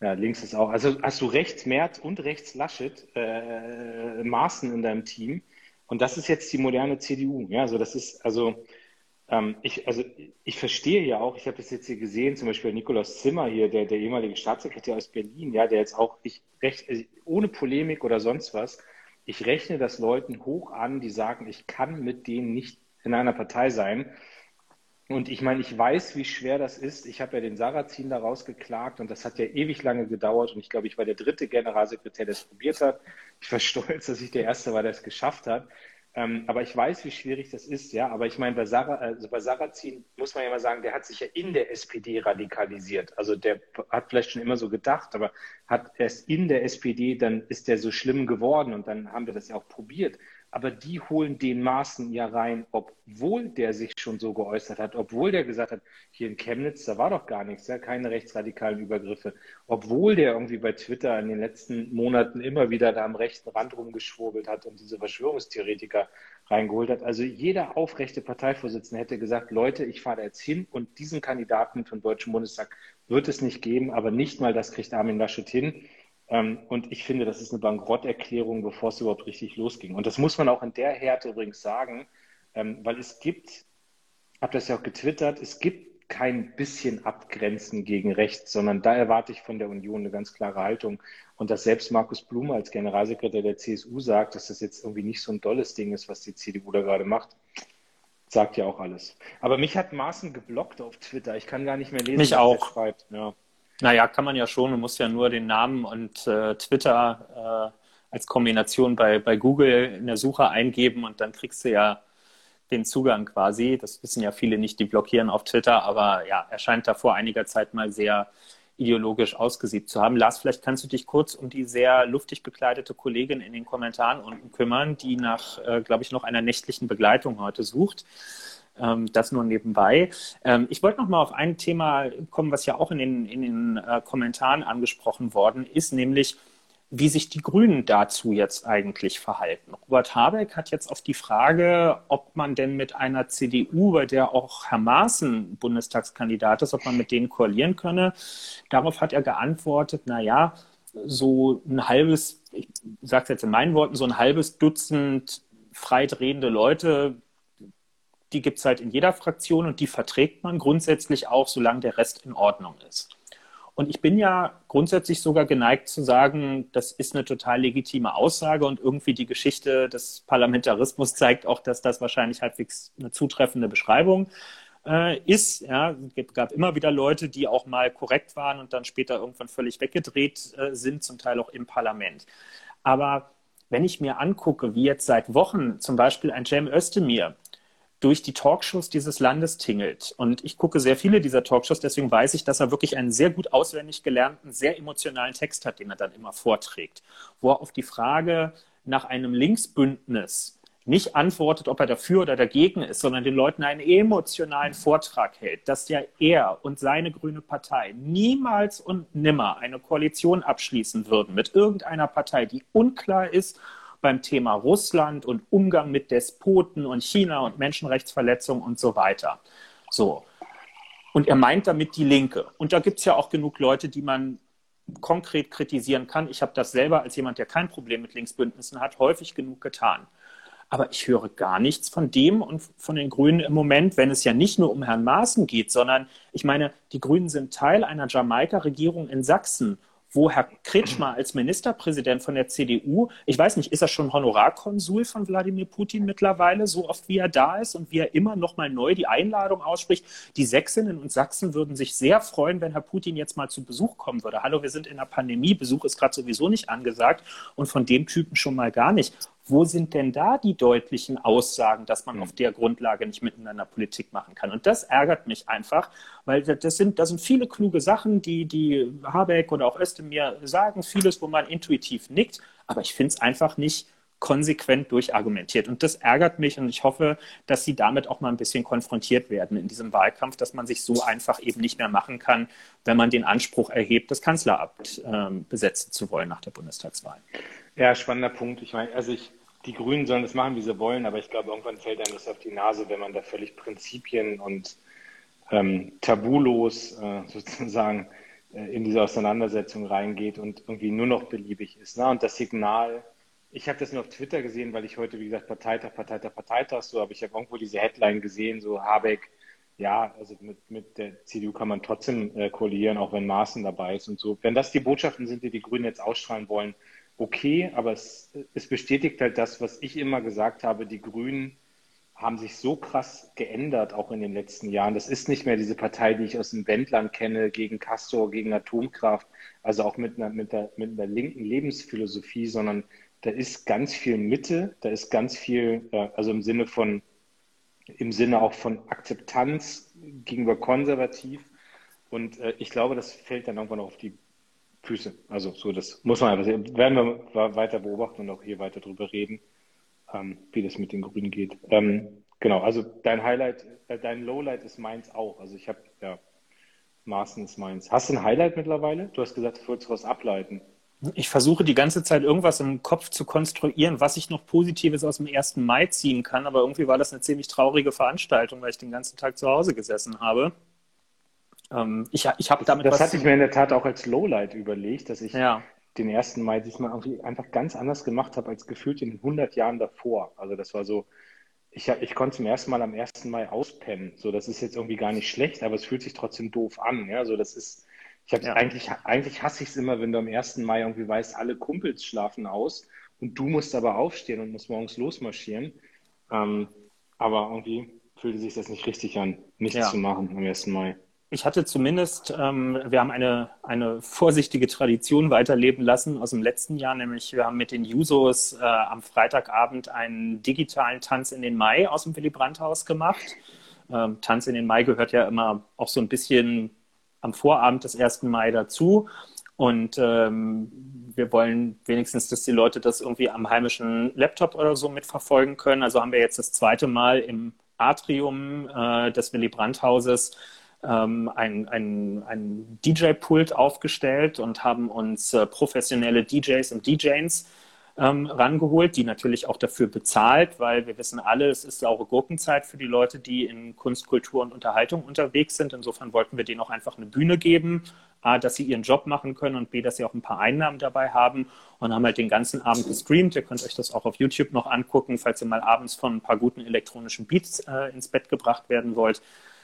ja, links ist auch. Also hast du rechts Merz und rechts Laschet äh, Maßen in deinem Team. Und das ist jetzt die moderne CDU. Ja, also das ist, also ähm, ich, also ich verstehe ja auch, ich habe das jetzt hier gesehen, zum Beispiel Nikolaus Zimmer hier, der, der ehemalige Staatssekretär aus Berlin, ja, der jetzt auch, ich recht, also ohne Polemik oder sonst was, ich rechne das Leuten hoch an, die sagen, ich kann mit denen nicht in einer Partei sein. Und ich meine, ich weiß, wie schwer das ist. Ich habe ja den Sarrazin da rausgeklagt und das hat ja ewig lange gedauert. Und ich glaube, ich war der dritte Generalsekretär, der es probiert hat. Ich war stolz, dass ich der Erste war, der es geschafft hat. Ähm, aber ich weiß, wie schwierig das ist, ja. Aber ich meine, bei, Sarah, also bei Sarrazin muss man ja mal sagen, der hat sich ja in der SPD radikalisiert. Also der hat vielleicht schon immer so gedacht, aber hat erst in der SPD, dann ist der so schlimm geworden und dann haben wir das ja auch probiert aber die holen den Maßen ja rein, obwohl der sich schon so geäußert hat, obwohl der gesagt hat, hier in Chemnitz, da war doch gar nichts, ja, keine rechtsradikalen Übergriffe, obwohl der irgendwie bei Twitter in den letzten Monaten immer wieder da am rechten Rand rumgeschwurbelt hat und diese Verschwörungstheoretiker reingeholt hat. Also jeder aufrechte Parteivorsitzende hätte gesagt, Leute, ich fahre da jetzt hin und diesen Kandidaten den Deutschen Bundestag wird es nicht geben, aber nicht mal das kriegt Armin Laschet hin. Ähm, und ich finde, das ist eine Bankrotterklärung, bevor es überhaupt richtig losging. Und das muss man auch in der Härte übrigens sagen, ähm, weil es gibt, habe das ja auch getwittert, es gibt kein bisschen Abgrenzen gegen rechts, sondern da erwarte ich von der Union eine ganz klare Haltung. Und dass selbst Markus Blume als Generalsekretär der CSU sagt, dass das jetzt irgendwie nicht so ein dolles Ding ist, was die CDU da gerade macht, sagt ja auch alles. Aber mich hat Maaßen geblockt auf Twitter. Ich kann gar nicht mehr lesen, mich was auch. er schreibt. Ja. Naja, kann man ja schon. Du musst ja nur den Namen und äh, Twitter äh, als Kombination bei, bei Google in der Suche eingeben und dann kriegst du ja den Zugang quasi. Das wissen ja viele nicht, die blockieren auf Twitter, aber ja, er scheint da vor einiger Zeit mal sehr ideologisch ausgesiebt zu haben. Lars, vielleicht kannst du dich kurz um die sehr luftig bekleidete Kollegin in den Kommentaren unten kümmern, die nach, äh, glaube ich, noch einer nächtlichen Begleitung heute sucht. Ähm, das nur nebenbei. Ähm, ich wollte noch mal auf ein Thema kommen, was ja auch in den, in den äh, Kommentaren angesprochen worden ist, nämlich wie sich die Grünen dazu jetzt eigentlich verhalten. Robert Habeck hat jetzt auf die Frage, ob man denn mit einer CDU, bei der auch Herr Maaßen Bundestagskandidat ist, ob man mit denen koalieren könne, darauf hat er geantwortet, na ja, so ein halbes, ich sage es jetzt in meinen Worten, so ein halbes Dutzend freidrehende Leute, die gibt es halt in jeder Fraktion und die verträgt man grundsätzlich auch, solange der Rest in Ordnung ist. Und ich bin ja grundsätzlich sogar geneigt zu sagen, das ist eine total legitime Aussage und irgendwie die Geschichte des Parlamentarismus zeigt auch, dass das wahrscheinlich halbwegs eine zutreffende Beschreibung äh, ist. Ja, es gab immer wieder Leute, die auch mal korrekt waren und dann später irgendwann völlig weggedreht äh, sind, zum Teil auch im Parlament. Aber wenn ich mir angucke, wie jetzt seit Wochen zum Beispiel ein Cem Özdemir durch die Talkshows dieses Landes tingelt. Und ich gucke sehr viele dieser Talkshows, deswegen weiß ich, dass er wirklich einen sehr gut auswendig gelernten, sehr emotionalen Text hat, den er dann immer vorträgt, wo er auf die Frage nach einem Linksbündnis nicht antwortet, ob er dafür oder dagegen ist, sondern den Leuten einen emotionalen Vortrag hält, dass ja er und seine grüne Partei niemals und nimmer eine Koalition abschließen würden mit irgendeiner Partei, die unklar ist beim Thema Russland und Umgang mit Despoten und China und Menschenrechtsverletzungen und so weiter. So. Und er meint damit die Linke. Und da gibt es ja auch genug Leute, die man konkret kritisieren kann. Ich habe das selber als jemand, der kein Problem mit Linksbündnissen hat, häufig genug getan. Aber ich höre gar nichts von dem und von den Grünen im Moment, wenn es ja nicht nur um Herrn Maaßen geht, sondern ich meine, die Grünen sind Teil einer Jamaika-Regierung in Sachsen wo Herr Kretschmer als Ministerpräsident von der CDU, ich weiß nicht, ist er schon Honorarkonsul von Wladimir Putin mittlerweile, so oft wie er da ist und wie er immer noch mal neu die Einladung ausspricht. Die Sächsinnen und Sachsen würden sich sehr freuen, wenn Herr Putin jetzt mal zu Besuch kommen würde. Hallo, wir sind in der Pandemie, Besuch ist gerade sowieso nicht angesagt und von dem Typen schon mal gar nicht. Wo sind denn da die deutlichen Aussagen, dass man hm. auf der Grundlage nicht miteinander Politik machen kann? Und das ärgert mich einfach, weil das sind, das sind viele kluge Sachen, die, die Habeck oder auch Özdemir sagen, vieles, wo man intuitiv nickt, aber ich finde es einfach nicht konsequent durchargumentiert. Und das ärgert mich und ich hoffe, dass sie damit auch mal ein bisschen konfrontiert werden in diesem Wahlkampf, dass man sich so einfach eben nicht mehr machen kann, wenn man den Anspruch erhebt, das Kanzleramt ähm, besetzen zu wollen nach der Bundestagswahl. Ja, spannender Punkt. Ich meine, also ich, die Grünen sollen das machen, wie sie wollen, aber ich glaube, irgendwann fällt einem das auf die Nase, wenn man da völlig Prinzipien und ähm, tabulos äh, sozusagen äh, in diese Auseinandersetzung reingeht und irgendwie nur noch beliebig ist. Ne? Und das Signal, ich habe das nur auf Twitter gesehen, weil ich heute, wie gesagt, Parteitag, Parteitag, Parteitag so, aber ich habe irgendwo diese Headline gesehen, so Habeck, ja, also mit, mit der CDU kann man trotzdem äh, koalieren, auch wenn Maaßen dabei ist und so. Wenn das die Botschaften sind, die die Grünen jetzt ausstrahlen wollen, okay, aber es, es bestätigt halt das, was ich immer gesagt habe, die Grünen haben sich so krass geändert, auch in den letzten Jahren. Das ist nicht mehr diese Partei, die ich aus dem Wendland kenne, gegen Castor, gegen Atomkraft, also auch mit einer, mit, der, mit einer linken Lebensphilosophie, sondern da ist ganz viel Mitte, da ist ganz viel, äh, also im Sinne von, im Sinne auch von Akzeptanz gegenüber konservativ. Und äh, ich glaube, das fällt dann irgendwann auch auf die Füße. Also so, das muss man einfach sehen. Werden wir weiter beobachten und auch hier weiter drüber reden, ähm, wie das mit den Grünen geht. Ähm, genau, also dein Highlight, äh, dein Lowlight ist meins auch. Also ich habe, ja, Maßen ist meins. Hast du ein Highlight mittlerweile? Du hast gesagt, du wolltest daraus ableiten. Ich versuche die ganze Zeit irgendwas im Kopf zu konstruieren, was ich noch Positives aus dem 1. Mai ziehen kann, aber irgendwie war das eine ziemlich traurige Veranstaltung, weil ich den ganzen Tag zu Hause gesessen habe. Ähm, ich ich habe damit. Das, das hatte ich mir in der Tat auch als Lowlight überlegt, dass ich ja. den 1. Mai diesmal irgendwie einfach ganz anders gemacht habe als gefühlt in 100 Jahren davor. Also das war so, ich, ich konnte zum ersten Mal am 1. Mai auspennen. So, das ist jetzt irgendwie gar nicht schlecht, aber es fühlt sich trotzdem doof an. Ja, so das ist, ich habe ja. eigentlich, eigentlich hasse ich es immer, wenn du am 1. Mai irgendwie weißt, alle Kumpels schlafen aus und du musst aber aufstehen und musst morgens losmarschieren. Ähm, aber irgendwie fühlte sich das nicht richtig an, nichts ja. zu machen am 1. Mai ich hatte zumindest, ähm, wir haben eine, eine vorsichtige Tradition weiterleben lassen aus dem letzten Jahr, nämlich wir haben mit den Jusos äh, am Freitagabend einen digitalen Tanz in den Mai aus dem Willy Brandt-Haus gemacht. Ähm, Tanz in den Mai gehört ja immer auch so ein bisschen am Vorabend des 1. Mai dazu. Und ähm, wir wollen wenigstens, dass die Leute das irgendwie am heimischen Laptop oder so mitverfolgen können. Also haben wir jetzt das zweite Mal im Atrium äh, des Willy Brandt-Hauses ähm, ein, ein, ein DJ-Pult aufgestellt und haben uns äh, professionelle DJs und DJs ähm, rangeholt, die natürlich auch dafür bezahlt, weil wir wissen alle, es ist saure Gurkenzeit für die Leute, die in Kunst, Kultur und Unterhaltung unterwegs sind. Insofern wollten wir denen auch einfach eine Bühne geben, A, dass sie ihren Job machen können und B, dass sie auch ein paar Einnahmen dabei haben und haben halt den ganzen Abend gestreamt. Ihr könnt euch das auch auf YouTube noch angucken, falls ihr mal abends von ein paar guten elektronischen Beats äh, ins Bett gebracht werden wollt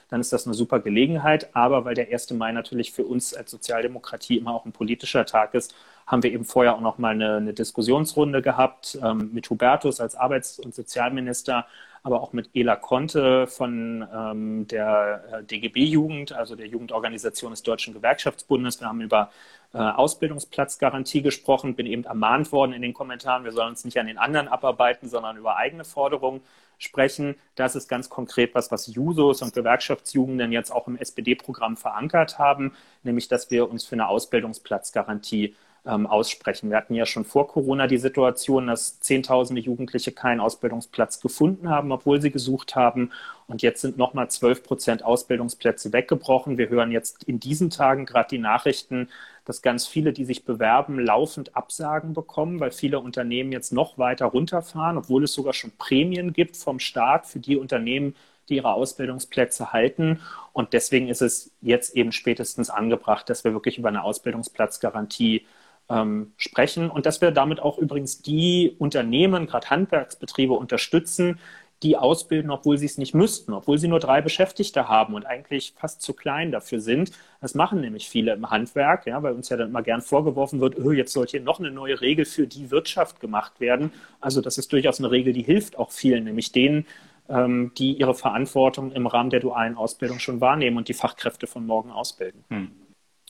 dann ist das eine super Gelegenheit. Aber weil der 1. Mai natürlich für uns als Sozialdemokratie immer auch ein politischer Tag ist, haben wir eben vorher auch noch mal eine, eine Diskussionsrunde gehabt ähm, mit Hubertus als Arbeits- und Sozialminister, aber auch mit Ela Conte von ähm, der äh, DGB-Jugend, also der Jugendorganisation des Deutschen Gewerkschaftsbundes. Wir haben über äh, Ausbildungsplatzgarantie gesprochen, bin eben ermahnt worden in den Kommentaren, wir sollen uns nicht an den anderen abarbeiten, sondern über eigene Forderungen sprechen. Das ist ganz konkret was, was Jusos und Gewerkschaftsjugenden jetzt auch im SPD-Programm verankert haben, nämlich dass wir uns für eine Ausbildungsplatzgarantie ähm, aussprechen. Wir hatten ja schon vor Corona die Situation, dass Zehntausende Jugendliche keinen Ausbildungsplatz gefunden haben, obwohl sie gesucht haben. Und jetzt sind nochmal 12 Prozent Ausbildungsplätze weggebrochen. Wir hören jetzt in diesen Tagen gerade die Nachrichten, dass ganz viele, die sich bewerben, laufend Absagen bekommen, weil viele Unternehmen jetzt noch weiter runterfahren, obwohl es sogar schon Prämien gibt vom Staat für die Unternehmen, die ihre Ausbildungsplätze halten. Und deswegen ist es jetzt eben spätestens angebracht, dass wir wirklich über eine Ausbildungsplatzgarantie ähm, sprechen und dass wir damit auch übrigens die Unternehmen, gerade Handwerksbetriebe unterstützen, die ausbilden, obwohl sie es nicht müssten, obwohl sie nur drei Beschäftigte haben und eigentlich fast zu klein dafür sind. Das machen nämlich viele im Handwerk, ja, weil uns ja dann immer gern vorgeworfen wird, oh, jetzt soll hier noch eine neue Regel für die Wirtschaft gemacht werden. Also das ist durchaus eine Regel, die hilft auch vielen, nämlich denen, ähm, die ihre Verantwortung im Rahmen der dualen Ausbildung schon wahrnehmen und die Fachkräfte von morgen ausbilden. Hm.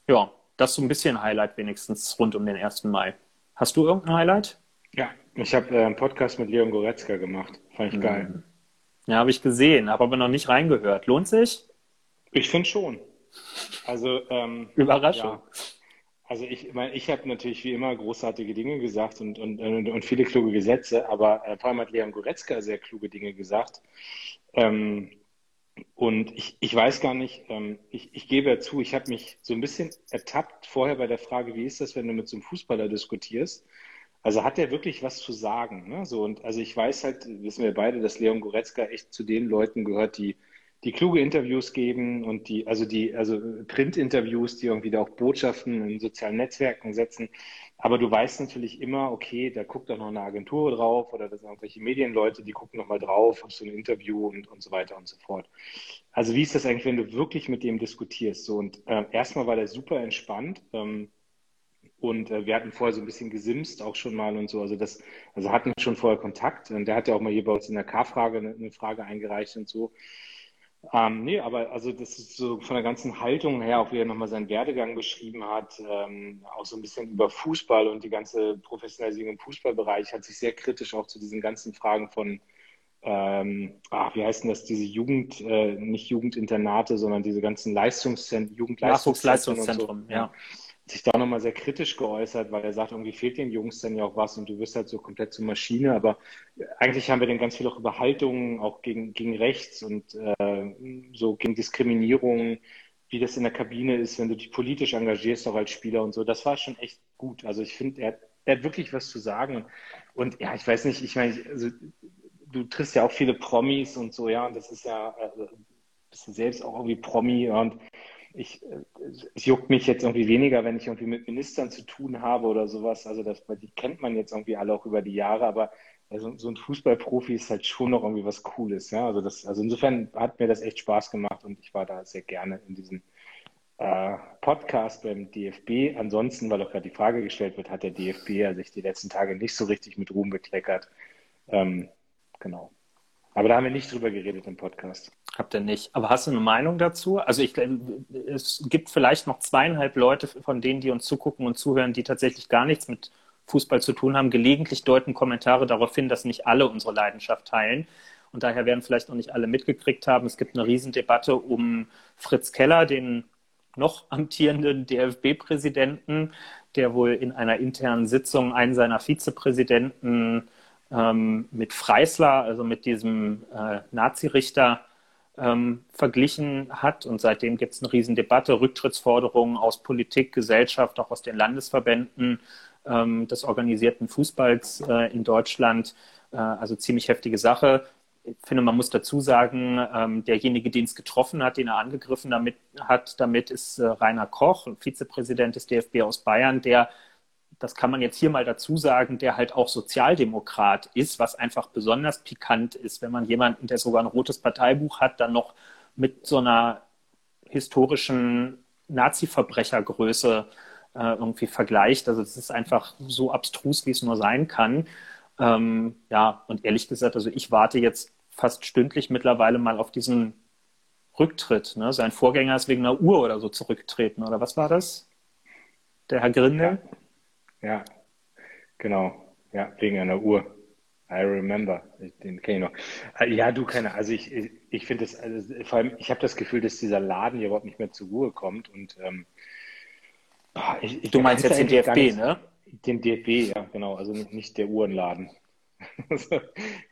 Ja, das ist so ein bisschen Highlight wenigstens rund um den 1. Mai. Hast du irgendein Highlight? Ja, ich habe äh, einen Podcast mit Leon Goretzka gemacht. Fand ich mhm. geil. Ja, habe ich gesehen, habe aber noch nicht reingehört. Lohnt sich? Ich finde schon. Also ähm, Überraschung. Ja. Also ich meine, ich habe natürlich wie immer großartige Dinge gesagt und, und, und viele kluge Gesetze, aber äh, vor allem hat Leon Goretzka sehr kluge Dinge gesagt. Ähm, und ich, ich weiß gar nicht, ähm, ich, ich gebe ja zu, ich habe mich so ein bisschen ertappt vorher bei der Frage, wie ist das, wenn du mit so einem Fußballer diskutierst? Also hat er wirklich was zu sagen? Ne? So, und also ich weiß halt, wissen wir beide, dass Leon Goretzka echt zu den Leuten gehört, die, die kluge Interviews geben und die, also die, also Print-Interviews, die irgendwie da auch Botschaften in sozialen Netzwerken setzen. Aber du weißt natürlich immer, okay, da guckt auch noch eine Agentur drauf oder da sind irgendwelche Medienleute, die gucken nochmal drauf auf so ein Interview und, und so weiter und so fort. Also wie ist das eigentlich, wenn du wirklich mit dem diskutierst? So, und äh, erstmal war der super entspannt. Ähm, und äh, wir hatten vorher so ein bisschen gesimst auch schon mal und so. Also das, also hatten schon vorher Kontakt. Und der hat ja auch mal hier bei uns in der K-Frage eine, eine Frage eingereicht und so. Ähm, nee, aber also das ist so von der ganzen Haltung her, auch wie er nochmal seinen Werdegang beschrieben hat, ähm, auch so ein bisschen über Fußball und die ganze Professionalisierung im Fußballbereich, hat sich sehr kritisch auch zu diesen ganzen Fragen von, ähm, ach, wie heißen das, diese Jugend, äh, nicht Jugendinternate, sondern diese ganzen Leistungszentren, Jugendleistungszentren, so, ja sich da nochmal sehr kritisch geäußert, weil er sagt, irgendwie fehlt den Jungs dann ja auch was und du wirst halt so komplett zur Maschine. Aber eigentlich haben wir dann ganz viel auch über Haltungen, auch gegen, gegen rechts und äh, so gegen Diskriminierung, wie das in der Kabine ist, wenn du dich politisch engagierst, auch als Spieler und so. Das war schon echt gut. Also ich finde, er, er, hat wirklich was zu sagen. Und, und ja, ich weiß nicht, ich meine, also, du triffst ja auch viele Promis und so, ja, und das ist ja, äh, bist du selbst auch irgendwie Promi und ich, es juckt mich jetzt irgendwie weniger, wenn ich irgendwie mit Ministern zu tun habe oder sowas. Also das, die kennt man jetzt irgendwie alle auch über die Jahre, aber also so ein Fußballprofi ist halt schon noch irgendwie was Cooles. Ja? Also, das, also insofern hat mir das echt Spaß gemacht und ich war da sehr gerne in diesem äh, Podcast beim DFB. Ansonsten, weil auch gerade die Frage gestellt wird, hat der DFB ja sich die letzten Tage nicht so richtig mit Ruhm bekleckert. Ähm, genau. Aber da haben wir nicht drüber geredet im Podcast. Habt ihr nicht. Aber hast du eine Meinung dazu? Also ich, es gibt vielleicht noch zweieinhalb Leute von denen, die uns zugucken und zuhören, die tatsächlich gar nichts mit Fußball zu tun haben. Gelegentlich deuten Kommentare darauf hin, dass nicht alle unsere Leidenschaft teilen. Und daher werden vielleicht noch nicht alle mitgekriegt haben. Es gibt eine Riesendebatte um Fritz Keller, den noch amtierenden DFB-Präsidenten, der wohl in einer internen Sitzung einen seiner Vizepräsidenten ähm, mit Freisler, also mit diesem äh, Nazirichter, ähm, verglichen hat. Und seitdem gibt es eine Riesendebatte, Rücktrittsforderungen aus Politik, Gesellschaft, auch aus den Landesverbänden ähm, des organisierten Fußballs äh, in Deutschland. Äh, also ziemlich heftige Sache. Ich finde, man muss dazu sagen, ähm, derjenige, den es getroffen hat, den er angegriffen damit, hat, damit ist äh, Rainer Koch, Vizepräsident des DFB aus Bayern, der das kann man jetzt hier mal dazu sagen, der halt auch Sozialdemokrat ist, was einfach besonders pikant ist, wenn man jemanden, der sogar ein rotes Parteibuch hat, dann noch mit so einer historischen Nazi-Verbrechergröße äh, irgendwie vergleicht. Also es ist einfach so abstrus, wie es nur sein kann. Ähm, ja, und ehrlich gesagt, also ich warte jetzt fast stündlich mittlerweile mal auf diesen Rücktritt. Ne? Sein Vorgänger ist wegen einer Uhr oder so zurückgetreten, oder was war das? Der Herr Grindel? Ja. Ja, genau. Ja, wegen einer Uhr. I remember. Den kenne ich noch. Äh, ja, du keine. Also ich, ich, ich finde es, also vor allem, ich habe das Gefühl, dass dieser Laden hier überhaupt nicht mehr zur Ruhe kommt. Und ähm, ich, ich, du meinst jetzt den DFB, nicht, ne? Den DFB, ja, genau. Also nicht, nicht der Uhrenladen.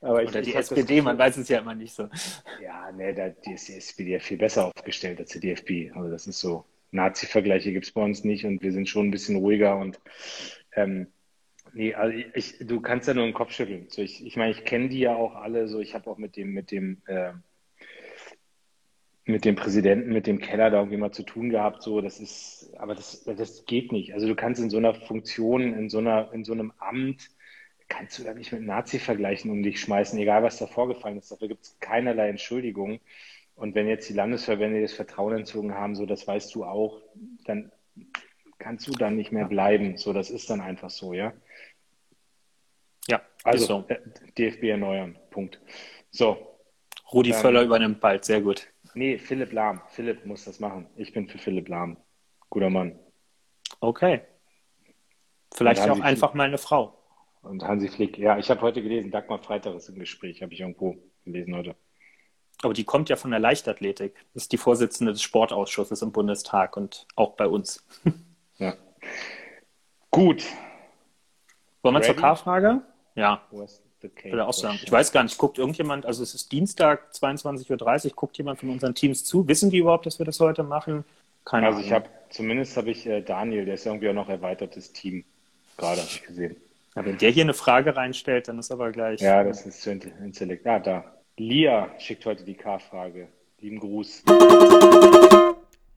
Aber Oder die SPD, man weiß es ja immer nicht so. Ja, ne, da die ist die SPD ja viel besser aufgestellt als die DFB. Also das ist so. Nazi-Vergleiche gibt es bei uns nicht und wir sind schon ein bisschen ruhiger und ähm, nee, also ich, du kannst ja nur den Kopf schütteln. So, ich, ich meine, ich kenne die ja auch alle, so ich habe auch mit dem, mit dem, äh, mit dem Präsidenten, mit dem Keller da irgendwie mal zu tun gehabt, so, das ist, aber das, das geht nicht. Also du kannst in so einer Funktion, in so einer, in so einem Amt, kannst du da nicht mit Nazi vergleichen um dich schmeißen, egal was da vorgefallen ist. Dafür gibt es keinerlei Entschuldigung. Und wenn jetzt die Landesverbände das Vertrauen entzogen haben, so das weißt du auch, dann kannst du dann nicht mehr bleiben. So, das ist dann einfach so, ja. Ja, also so. Äh, DFB erneuern. Punkt. So. Rudi ähm, Völler übernimmt bald, sehr gut. Nee, Philipp Lahm. Philipp muss das machen. Ich bin für Philipp Lahm. Guter Mann. Okay. Vielleicht auch einfach Flick. mal eine Frau. Und Hansi Flick, ja, ich habe heute gelesen, Dagmar Freitag ist im Gespräch, habe ich irgendwo gelesen heute. Aber die kommt ja von der Leichtathletik. Das ist die Vorsitzende des Sportausschusses im Bundestag und auch bei uns. Ja. Gut. Wollen wir Ready? zur K-Frage? Ja. Würde auch sagen. Ich weiß gar nicht, guckt irgendjemand, also es ist Dienstag, 22.30 Uhr, guckt jemand von unseren Teams zu? Wissen die überhaupt, dass wir das heute machen? Keine also Ahnung. ich habe, zumindest habe ich äh, Daniel, der ist irgendwie auch noch erweitertes Team, gerade habe ich gesehen. Ja, wenn der hier eine Frage reinstellt, dann ist aber gleich. Ja, das ist zu intellekt. Ah, da. Lia schickt heute die K-Frage. Lieben Gruß.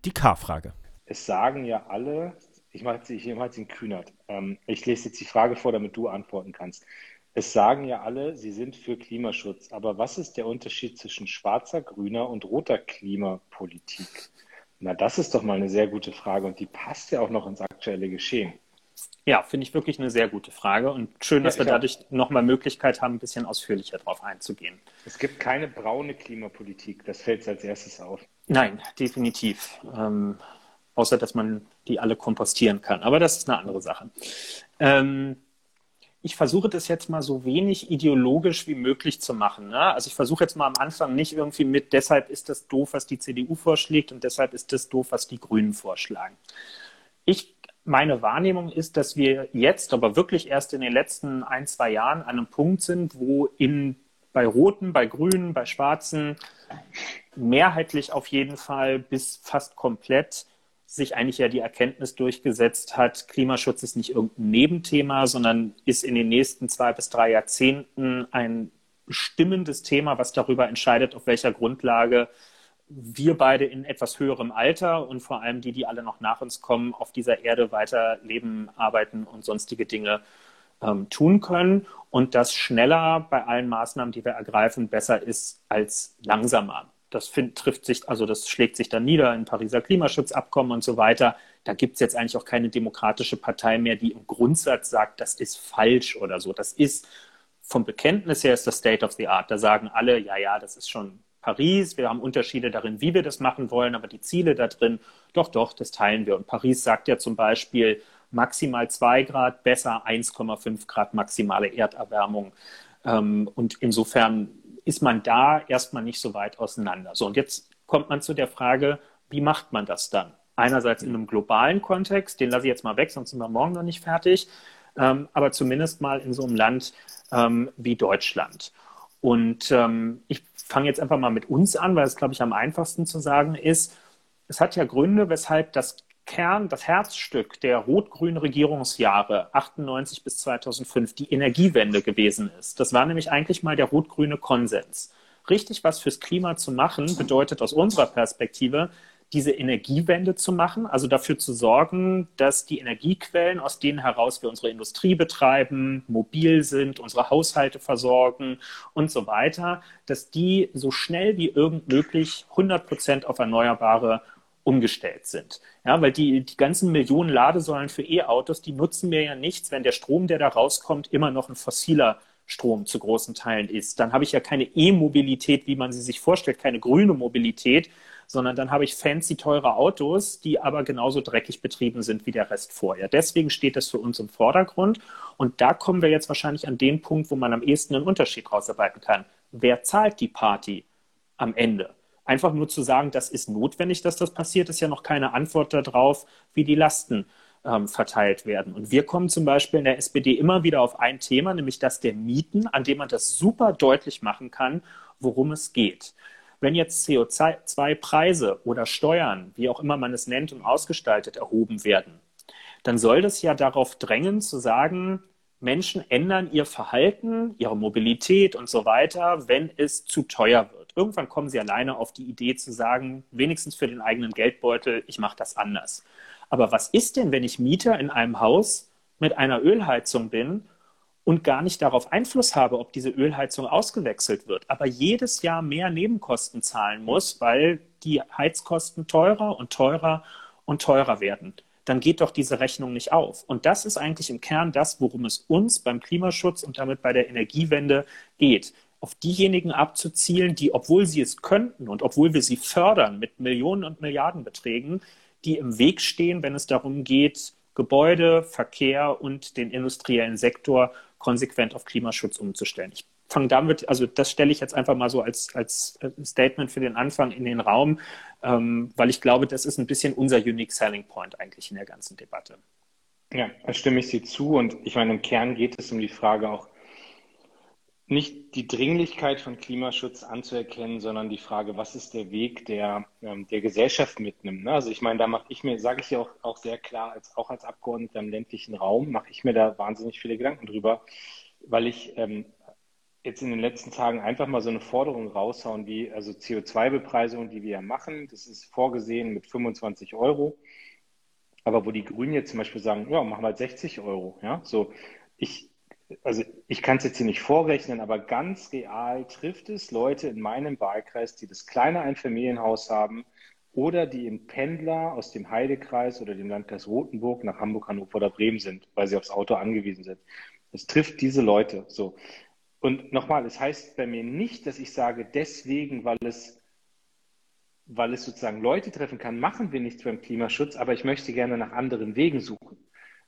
Die K-Frage. Es sagen ja alle, ich mache jetzt, ich mache jetzt den Kühnert. Ähm, ich lese jetzt die Frage vor, damit du antworten kannst. Es sagen ja alle, sie sind für Klimaschutz. Aber was ist der Unterschied zwischen schwarzer, grüner und roter Klimapolitik? Na, das ist doch mal eine sehr gute Frage und die passt ja auch noch ins aktuelle Geschehen. Ja, finde ich wirklich eine sehr gute Frage und schön, dass ja, wir dadurch nochmal Möglichkeit haben, ein bisschen ausführlicher darauf einzugehen. Es gibt keine braune Klimapolitik, das fällt als erstes auf. Nein, definitiv. Ähm, außer, dass man die alle kompostieren kann. Aber das ist eine andere Sache. Ähm, ich versuche das jetzt mal so wenig ideologisch wie möglich zu machen. Ne? Also ich versuche jetzt mal am Anfang nicht irgendwie mit, deshalb ist das doof, was die CDU vorschlägt und deshalb ist das doof, was die Grünen vorschlagen. Ich meine Wahrnehmung ist, dass wir jetzt, aber wirklich erst in den letzten ein, zwei Jahren an einem Punkt sind, wo in, bei Roten, bei Grünen, bei Schwarzen mehrheitlich auf jeden Fall bis fast komplett sich eigentlich ja die Erkenntnis durchgesetzt hat, Klimaschutz ist nicht irgendein Nebenthema, sondern ist in den nächsten zwei bis drei Jahrzehnten ein bestimmendes Thema, was darüber entscheidet, auf welcher Grundlage wir beide in etwas höherem Alter und vor allem die, die alle noch nach uns kommen, auf dieser Erde weiter leben, arbeiten und sonstige Dinge ähm, tun können und das schneller bei allen Maßnahmen, die wir ergreifen, besser ist als langsamer. Das find, trifft sich, also das schlägt sich dann nieder in Pariser Klimaschutzabkommen und so weiter. Da gibt es jetzt eigentlich auch keine demokratische Partei mehr, die im Grundsatz sagt, das ist falsch oder so. Das ist vom Bekenntnis her ist das State of the Art. Da sagen alle, ja, ja, das ist schon Paris, wir haben Unterschiede darin, wie wir das machen wollen, aber die Ziele da drin, doch, doch, das teilen wir. Und Paris sagt ja zum Beispiel maximal 2 Grad, besser 1,5 Grad maximale Erderwärmung. Ähm, und insofern ist man da erstmal nicht so weit auseinander. So, und jetzt kommt man zu der Frage, wie macht man das dann? Einerseits in einem globalen Kontext, den lasse ich jetzt mal weg, sonst sind wir morgen noch nicht fertig, ähm, aber zumindest mal in so einem Land ähm, wie Deutschland. Und ähm, ich fange jetzt einfach mal mit uns an, weil es, glaube ich, am einfachsten zu sagen ist. Es hat ja Gründe, weshalb das Kern, das Herzstück der rot-grünen Regierungsjahre 98 bis 2005 die Energiewende gewesen ist. Das war nämlich eigentlich mal der rot-grüne Konsens. Richtig was fürs Klima zu machen, bedeutet aus unserer Perspektive, diese Energiewende zu machen, also dafür zu sorgen, dass die Energiequellen, aus denen heraus wir unsere Industrie betreiben, mobil sind, unsere Haushalte versorgen und so weiter, dass die so schnell wie irgend möglich 100 Prozent auf erneuerbare umgestellt sind. Ja, weil die, die ganzen Millionen Ladesäulen für E-Autos, die nutzen mir ja nichts, wenn der Strom, der da rauskommt, immer noch ein fossiler Strom zu großen Teilen ist. Dann habe ich ja keine E-Mobilität, wie man sie sich vorstellt, keine grüne Mobilität, sondern dann habe ich fancy teure Autos, die aber genauso dreckig betrieben sind wie der Rest vorher. Deswegen steht das für uns im Vordergrund. Und da kommen wir jetzt wahrscheinlich an den Punkt, wo man am ehesten einen Unterschied rausarbeiten kann. Wer zahlt die Party am Ende? Einfach nur zu sagen, das ist notwendig, dass das passiert, ist ja noch keine Antwort darauf, wie die Lasten ähm, verteilt werden. Und wir kommen zum Beispiel in der SPD immer wieder auf ein Thema, nämlich das der Mieten, an dem man das super deutlich machen kann, worum es geht. Wenn jetzt CO2-Preise oder Steuern, wie auch immer man es nennt und ausgestaltet, erhoben werden, dann soll das ja darauf drängen zu sagen, Menschen ändern ihr Verhalten, ihre Mobilität und so weiter, wenn es zu teuer wird. Irgendwann kommen sie alleine auf die Idee zu sagen, wenigstens für den eigenen Geldbeutel, ich mache das anders. Aber was ist denn, wenn ich Mieter in einem Haus mit einer Ölheizung bin und gar nicht darauf Einfluss habe, ob diese Ölheizung ausgewechselt wird, aber jedes Jahr mehr Nebenkosten zahlen muss, weil die Heizkosten teurer und teurer und teurer werden? Dann geht doch diese Rechnung nicht auf. Und das ist eigentlich im Kern das, worum es uns beim Klimaschutz und damit bei der Energiewende geht auf diejenigen abzuzielen, die, obwohl sie es könnten und obwohl wir sie fördern mit Millionen und Milliardenbeträgen, die im Weg stehen, wenn es darum geht, Gebäude, Verkehr und den industriellen Sektor konsequent auf Klimaschutz umzustellen. Ich fange damit, also das stelle ich jetzt einfach mal so als, als äh, Statement für den Anfang in den Raum, ähm, weil ich glaube, das ist ein bisschen unser Unique Selling Point eigentlich in der ganzen Debatte. Ja, da stimme ich Sie zu und ich meine, im Kern geht es um die Frage auch, nicht die Dringlichkeit von Klimaschutz anzuerkennen, sondern die Frage, was ist der Weg, der ähm, der Gesellschaft mitnimmt. Ne? Also ich meine, da mache ich mir, sage ich ja auch, auch sehr klar, als auch als Abgeordneter im ländlichen Raum, mache ich mir da wahnsinnig viele Gedanken drüber, weil ich ähm, jetzt in den letzten Tagen einfach mal so eine Forderung raushauen, wie also CO2-Bepreisung, die wir ja machen, das ist vorgesehen mit 25 Euro. Aber wo die Grünen jetzt zum Beispiel sagen, ja, machen wir halt 60 Euro. Ja, so ich, also ich kann es jetzt hier nicht vorrechnen, aber ganz real trifft es Leute in meinem Wahlkreis, die das kleine Einfamilienhaus haben oder die im Pendler aus dem Heidekreis oder dem Landkreis Rothenburg nach Hamburg, Hannover oder Bremen sind, weil sie aufs Auto angewiesen sind. Es trifft diese Leute so. Und nochmal, es heißt bei mir nicht, dass ich sage, deswegen, weil es, weil es sozusagen Leute treffen kann, machen wir nichts beim Klimaschutz, aber ich möchte gerne nach anderen Wegen suchen.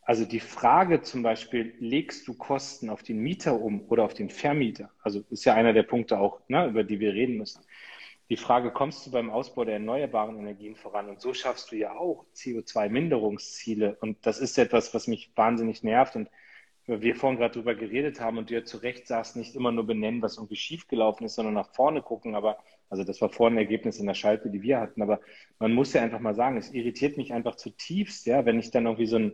Also die Frage zum Beispiel, legst du Kosten auf den Mieter um oder auf den Vermieter? Also ist ja einer der Punkte auch, ne, über die wir reden müssen. Die Frage, kommst du beim Ausbau der erneuerbaren Energien voran? Und so schaffst du ja auch CO2-Minderungsziele. Und das ist etwas, was mich wahnsinnig nervt. Und wir vorhin gerade drüber geredet haben und du ja zu Recht sagst, nicht immer nur benennen, was irgendwie schiefgelaufen ist, sondern nach vorne gucken. Aber, also das war vorhin ein Ergebnis in der Schalpe, die wir hatten. Aber man muss ja einfach mal sagen, es irritiert mich einfach zutiefst, ja, wenn ich dann irgendwie so ein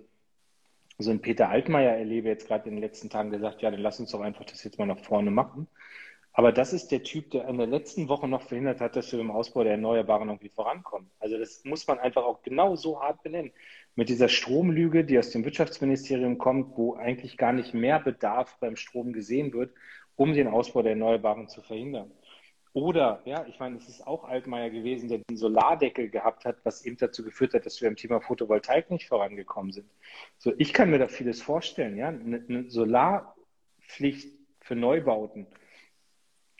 so ein Peter Altmaier erlebe jetzt gerade in den letzten Tagen gesagt, ja, dann lass uns doch einfach das jetzt mal nach vorne machen. Aber das ist der Typ, der in der letzten Woche noch verhindert hat, dass wir im Ausbau der Erneuerbaren irgendwie vorankommen. Also das muss man einfach auch genau so hart benennen. Mit dieser Stromlüge, die aus dem Wirtschaftsministerium kommt, wo eigentlich gar nicht mehr Bedarf beim Strom gesehen wird, um den Ausbau der Erneuerbaren zu verhindern. Oder, ja, ich meine, es ist auch Altmaier gewesen, der den Solardeckel gehabt hat, was eben dazu geführt hat, dass wir im Thema Photovoltaik nicht vorangekommen sind. So, ich kann mir da vieles vorstellen, ja. Eine, eine Solarpflicht für Neubauten,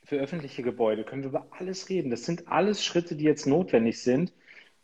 für öffentliche Gebäude, können wir über alles reden. Das sind alles Schritte, die jetzt notwendig sind,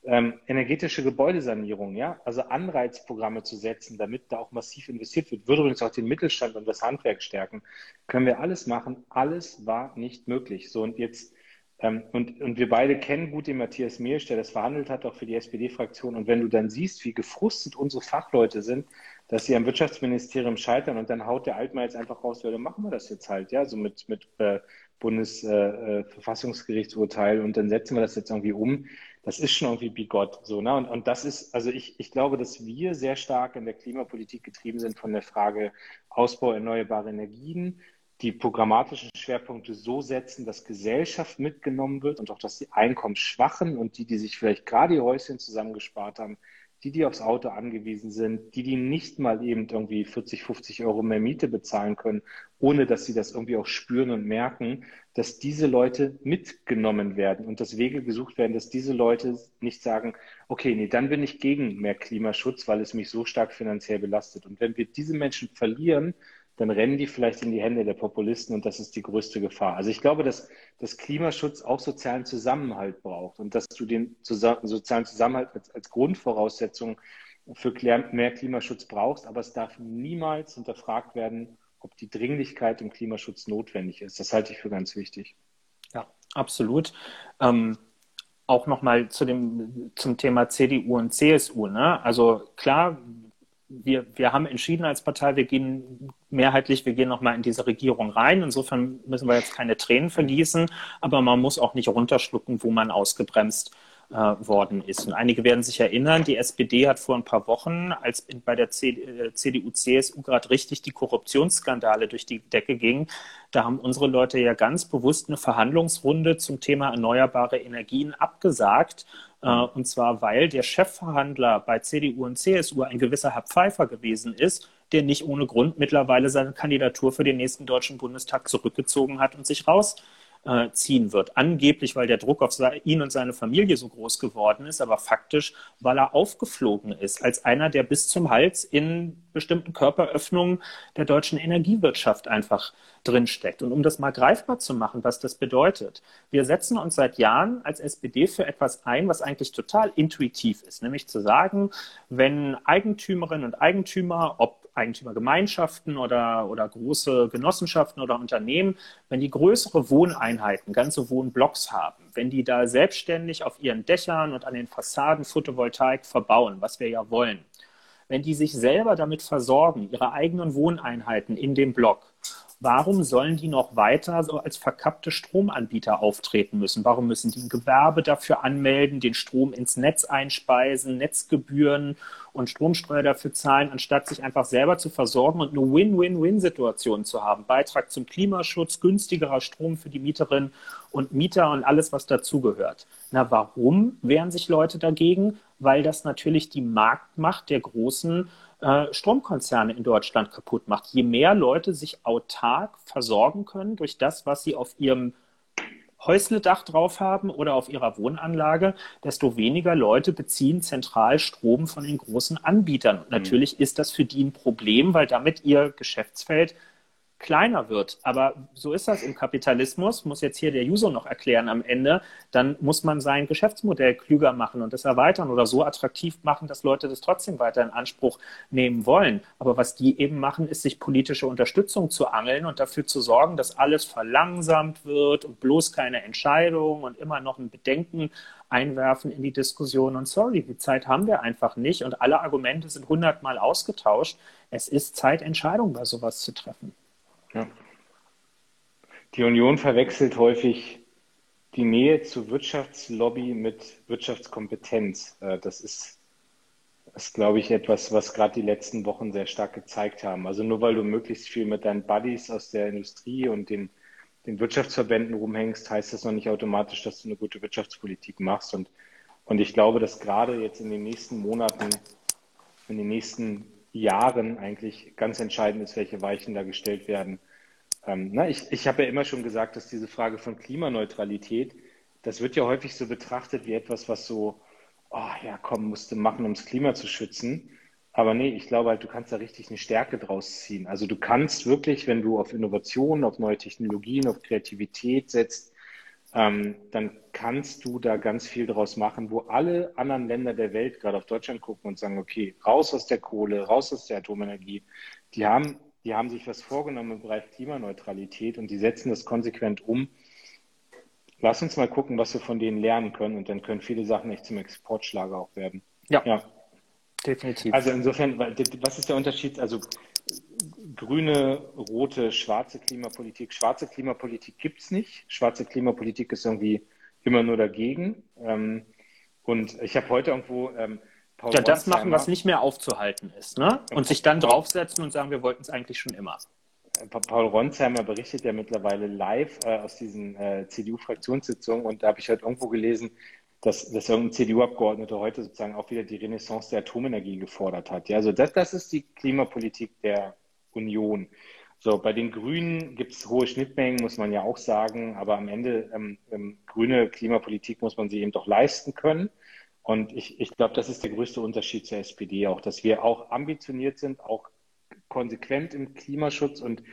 ähm, energetische Gebäudesanierung, ja, also Anreizprogramme zu setzen, damit da auch massiv investiert wird, würde übrigens auch den Mittelstand und das Handwerk stärken, können wir alles machen. Alles war nicht möglich. So und jetzt ähm, und, und wir beide kennen gut den Matthias Meersch, der das verhandelt hat, auch für die SPD-Fraktion. Und wenn du dann siehst, wie gefrustet unsere Fachleute sind, dass sie am Wirtschaftsministerium scheitern und dann haut der Altmaier jetzt einfach raus, ja, dann machen wir das jetzt halt, ja, so mit, mit äh, Bundesverfassungsgerichtsurteil äh, und dann setzen wir das jetzt irgendwie um. Das ist schon irgendwie bigott. So, ne? und, und das ist, also ich, ich glaube, dass wir sehr stark in der Klimapolitik getrieben sind von der Frage Ausbau erneuerbarer Energien, die programmatischen Schwerpunkte so setzen, dass Gesellschaft mitgenommen wird und auch, dass die Einkommensschwachen und die, die sich vielleicht gerade ihr Häuschen zusammengespart haben, die, die aufs Auto angewiesen sind, die, die nicht mal eben irgendwie 40, 50 Euro mehr Miete bezahlen können, ohne dass sie das irgendwie auch spüren und merken, dass diese Leute mitgenommen werden und dass Wege gesucht werden, dass diese Leute nicht sagen, okay, nee, dann bin ich gegen mehr Klimaschutz, weil es mich so stark finanziell belastet. Und wenn wir diese Menschen verlieren, dann rennen die vielleicht in die Hände der Populisten und das ist die größte Gefahr. Also ich glaube, dass, dass Klimaschutz auch sozialen Zusammenhalt braucht und dass du den sozialen Zusammenhalt als, als Grundvoraussetzung für mehr Klimaschutz brauchst, aber es darf niemals hinterfragt werden, ob die Dringlichkeit im Klimaschutz notwendig ist. Das halte ich für ganz wichtig. Ja, absolut. Ähm, auch nochmal zu zum Thema CDU und CSU. Ne? Also klar, wir, wir haben entschieden als Partei, wir gehen mehrheitlich, wir gehen nochmal in diese Regierung rein. Insofern müssen wir jetzt keine Tränen vergießen, aber man muss auch nicht runterschlucken, wo man ausgebremst äh, worden ist. Und einige werden sich erinnern, die SPD hat vor ein paar Wochen, als bei der CDU, CSU gerade richtig die Korruptionsskandale durch die Decke gingen, da haben unsere Leute ja ganz bewusst eine Verhandlungsrunde zum Thema erneuerbare Energien abgesagt äh, und zwar, weil der Chefverhandler bei CDU und CSU ein gewisser Herr Pfeiffer gewesen ist, der nicht ohne Grund mittlerweile seine Kandidatur für den nächsten Deutschen Bundestag zurückgezogen hat und sich raus äh, ziehen wird. Angeblich, weil der Druck auf ihn und seine Familie so groß geworden ist, aber faktisch, weil er aufgeflogen ist als einer, der bis zum Hals in bestimmten Körperöffnungen der deutschen Energiewirtschaft einfach drinsteckt. Und um das mal greifbar zu machen, was das bedeutet, wir setzen uns seit Jahren als SPD für etwas ein, was eigentlich total intuitiv ist, nämlich zu sagen, wenn Eigentümerinnen und Eigentümer, ob Eigentümergemeinschaften oder, oder große Genossenschaften oder Unternehmen, wenn die größere Wohneinheiten, ganze Wohnblocks haben, wenn die da selbstständig auf ihren Dächern und an den Fassaden Photovoltaik verbauen, was wir ja wollen, wenn die sich selber damit versorgen, ihre eigenen Wohneinheiten in dem Block, warum sollen die noch weiter so als verkappte Stromanbieter auftreten müssen? Warum müssen die ein Gewerbe dafür anmelden, den Strom ins Netz einspeisen, Netzgebühren und Stromsteuer dafür zahlen, anstatt sich einfach selber zu versorgen und eine Win-Win-Win-Situation zu haben? Beitrag zum Klimaschutz, günstigerer Strom für die Mieterinnen und Mieter und alles, was dazugehört. Na, warum wehren sich Leute dagegen? Weil das natürlich die Marktmacht der großen äh, Stromkonzerne in Deutschland kaputt macht. Je mehr Leute sich autark versorgen können durch das, was sie auf ihrem Häusledach drauf haben oder auf ihrer Wohnanlage, desto weniger Leute beziehen zentral Strom von den großen Anbietern. Und mhm. natürlich ist das für die ein Problem, weil damit ihr Geschäftsfeld kleiner wird. Aber so ist das im Kapitalismus, muss jetzt hier der Juso noch erklären am Ende. Dann muss man sein Geschäftsmodell klüger machen und das erweitern oder so attraktiv machen, dass Leute das trotzdem weiter in Anspruch nehmen wollen. Aber was die eben machen, ist sich politische Unterstützung zu angeln und dafür zu sorgen, dass alles verlangsamt wird und bloß keine Entscheidung und immer noch ein Bedenken einwerfen in die Diskussion. Und sorry, die Zeit haben wir einfach nicht und alle Argumente sind hundertmal ausgetauscht. Es ist Zeit, Entscheidungen bei sowas zu treffen. Ja. Die Union verwechselt häufig die Nähe zur Wirtschaftslobby mit Wirtschaftskompetenz. Äh, das ist, ist glaube ich, etwas, was gerade die letzten Wochen sehr stark gezeigt haben. Also nur weil du möglichst viel mit deinen Buddies aus der Industrie und den, den Wirtschaftsverbänden rumhängst, heißt das noch nicht automatisch, dass du eine gute Wirtschaftspolitik machst. Und, und ich glaube, dass gerade jetzt in den nächsten Monaten, in den nächsten Jahren eigentlich ganz entscheidend ist, welche Weichen da gestellt werden. Ähm, na, ich ich habe ja immer schon gesagt, dass diese Frage von Klimaneutralität, das wird ja häufig so betrachtet wie etwas, was so, oh ja, komm, musste machen, um das Klima zu schützen. Aber nee, ich glaube halt, du kannst da richtig eine Stärke draus ziehen. Also du kannst wirklich, wenn du auf Innovationen, auf neue Technologien, auf Kreativität setzt, ähm, dann kannst du da ganz viel draus machen, wo alle anderen Länder der Welt gerade auf Deutschland gucken und sagen, okay, raus aus der Kohle, raus aus der Atomenergie. Die haben, die haben sich was vorgenommen im Bereich Klimaneutralität und die setzen das konsequent um. Lass uns mal gucken, was wir von denen lernen können und dann können viele Sachen echt zum Exportschlager auch werden. Ja, ja. definitiv. Also insofern, was ist der Unterschied? Also grüne, rote, schwarze Klimapolitik. Schwarze Klimapolitik gibt es nicht. Schwarze Klimapolitik ist irgendwie immer nur dagegen. Ähm, und ich habe heute irgendwo ähm, Paul Ja, das machen, was nicht mehr aufzuhalten ist, ne? Und sich dann draufsetzen und sagen, wir wollten es eigentlich schon immer. Paul Ronsheimer berichtet ja mittlerweile live äh, aus diesen äh, CDU-Fraktionssitzungen und da habe ich halt irgendwo gelesen, dass, dass irgendein CDU-Abgeordneter heute sozusagen auch wieder die Renaissance der Atomenergie gefordert hat. Ja, also das, das ist die Klimapolitik der Union. So, bei den Grünen gibt es hohe Schnittmengen, muss man ja auch sagen, aber am Ende ähm, ähm, grüne Klimapolitik muss man sie eben doch leisten können. Und ich, ich glaube, das ist der größte Unterschied zur SPD auch, dass wir auch ambitioniert sind, auch konsequent im Klimaschutz und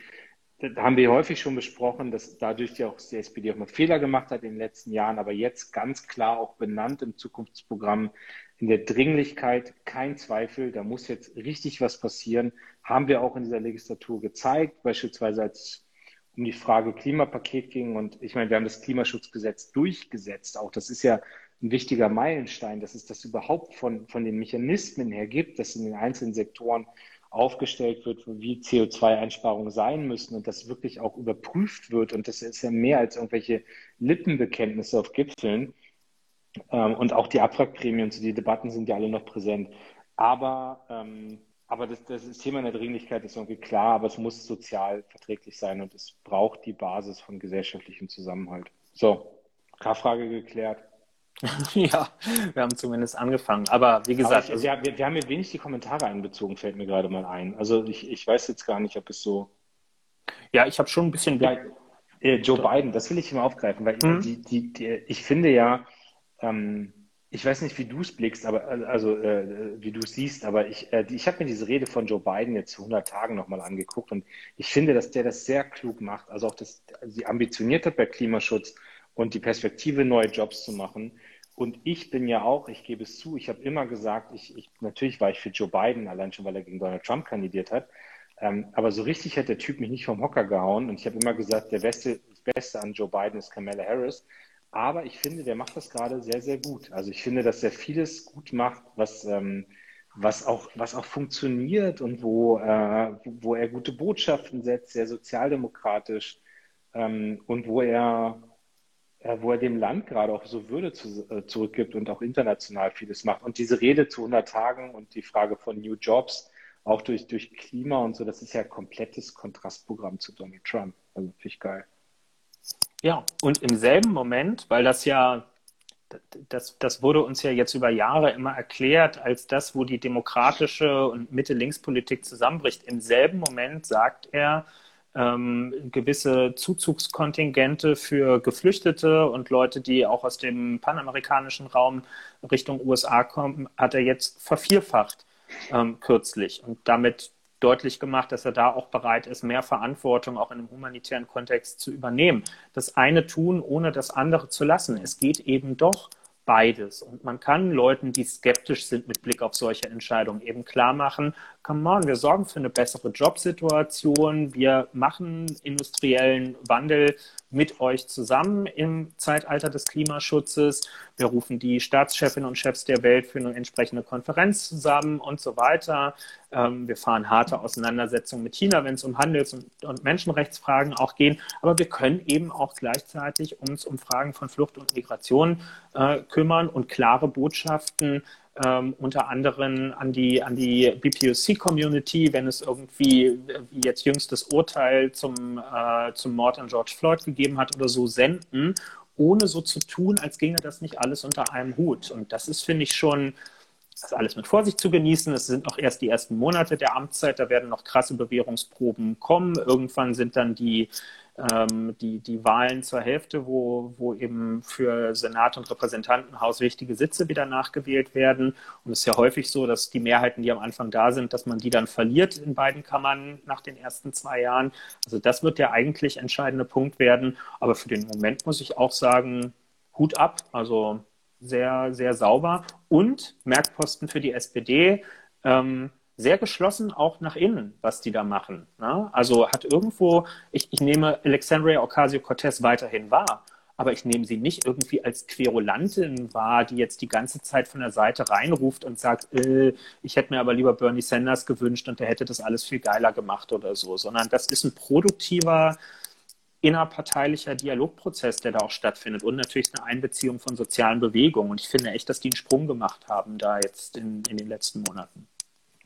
da haben wir häufig schon besprochen, dass dadurch ja auch die SPD auch mal Fehler gemacht hat in den letzten Jahren, aber jetzt ganz klar auch benannt im Zukunftsprogramm in der Dringlichkeit, kein Zweifel, da muss jetzt richtig was passieren, haben wir auch in dieser Legislatur gezeigt, beispielsweise als um die Frage Klimapaket ging und ich meine, wir haben das Klimaschutzgesetz durchgesetzt, auch das ist ja ein wichtiger Meilenstein, dass es das überhaupt von, von den Mechanismen her gibt, dass in den einzelnen Sektoren aufgestellt wird, wie CO2-Einsparungen sein müssen und das wirklich auch überprüft wird. Und das ist ja mehr als irgendwelche Lippenbekenntnisse auf Gipfeln. Ähm, und auch die Abwrackprämien, so die Debatten sind ja alle noch präsent. Aber, ähm, aber das, das Thema der Dringlichkeit ist irgendwie klar, aber es muss sozial verträglich sein und es braucht die Basis von gesellschaftlichem Zusammenhalt. So, K-Frage geklärt. ja, wir haben zumindest angefangen. Aber wie gesagt. Aber ich, wir, wir, wir, haben hier wenig die Kommentare einbezogen, fällt mir gerade mal ein. Also ich, ich weiß jetzt gar nicht, ob es so. Ja, ich habe schon ein bisschen. Ja, äh, Joe Biden, das will ich immer aufgreifen, weil mhm. die, die, die, ich finde ja, ähm, ich weiß nicht, wie du es blickst, aber also äh, wie du es siehst, aber ich, äh, ich habe mir diese Rede von Joe Biden jetzt zu 100 Tagen nochmal angeguckt und ich finde, dass der das sehr klug macht. Also auch das, sie ambitioniert hat bei Klimaschutz und die Perspektive, neue Jobs zu machen. Und ich bin ja auch, ich gebe es zu, ich habe immer gesagt, ich, ich, natürlich war ich für Joe Biden, allein schon, weil er gegen Donald Trump kandidiert hat. Ähm, aber so richtig hat der Typ mich nicht vom Hocker gehauen. Und ich habe immer gesagt, der Beste, das Beste an Joe Biden ist Kamala Harris. Aber ich finde, der macht das gerade sehr, sehr gut. Also ich finde, dass er vieles gut macht, was, ähm, was, auch, was auch funktioniert und wo, äh, wo er gute Botschaften setzt, sehr sozialdemokratisch ähm, und wo er äh, wo er dem Land gerade auch so Würde zu, äh, zurückgibt und auch international vieles macht. Und diese Rede zu 100 Tagen und die Frage von New Jobs, auch durch, durch Klima und so, das ist ja komplettes Kontrastprogramm zu Donald Trump. Also finde ich geil. Ja, und im selben Moment, weil das ja, das, das wurde uns ja jetzt über Jahre immer erklärt als das, wo die demokratische und Mitte-Links-Politik zusammenbricht. Im selben Moment sagt er, ähm, gewisse Zuzugskontingente für Geflüchtete und Leute, die auch aus dem panamerikanischen Raum Richtung USA kommen, hat er jetzt vervierfacht ähm, kürzlich und damit deutlich gemacht, dass er da auch bereit ist, mehr Verantwortung auch in einem humanitären Kontext zu übernehmen. Das eine tun, ohne das andere zu lassen. Es geht eben doch beides. Und man kann Leuten, die skeptisch sind mit Blick auf solche Entscheidungen, eben klar machen, come on, wir sorgen für eine bessere Jobsituation, wir machen industriellen Wandel mit euch zusammen im Zeitalter des Klimaschutzes. Wir rufen die Staatschefinnen und Chefs der Welt für eine entsprechende Konferenz zusammen und so weiter. Ähm, wir fahren harte Auseinandersetzungen mit China, wenn es um Handels- und, Menschenrechtsfragen auch gehen. Aber wir können eben auch gleichzeitig uns um Fragen von Flucht und Migration äh, kümmern und klare Botschaften ähm, unter anderem an die, an die BPOC-Community, wenn es irgendwie, wie jetzt jüngstes Urteil zum, äh, zum Mord an George Floyd gegeben hat oder so, senden, ohne so zu tun, als ginge das nicht alles unter einem Hut. Und das ist, finde ich, schon das alles mit Vorsicht zu genießen. Es sind noch erst die ersten Monate der Amtszeit, da werden noch krasse Bewährungsproben kommen. Irgendwann sind dann die ähm, die, die Wahlen zur Hälfte, wo, wo eben für Senat und Repräsentantenhaus wichtige Sitze wieder nachgewählt werden. Und es ist ja häufig so, dass die Mehrheiten, die am Anfang da sind, dass man die dann verliert in beiden Kammern nach den ersten zwei Jahren. Also das wird der eigentlich entscheidende Punkt werden. Aber für den Moment muss ich auch sagen, Hut ab. Also sehr, sehr sauber. Und Merkposten für die SPD. Ähm, sehr geschlossen auch nach innen, was die da machen. Ne? Also hat irgendwo, ich, ich nehme Alexandria Ocasio-Cortez weiterhin wahr, aber ich nehme sie nicht irgendwie als Querulantin wahr, die jetzt die ganze Zeit von der Seite reinruft und sagt, äh, ich hätte mir aber lieber Bernie Sanders gewünscht und der hätte das alles viel geiler gemacht oder so, sondern das ist ein produktiver, innerparteilicher Dialogprozess, der da auch stattfindet und natürlich eine Einbeziehung von sozialen Bewegungen. Und ich finde echt, dass die einen Sprung gemacht haben da jetzt in, in den letzten Monaten.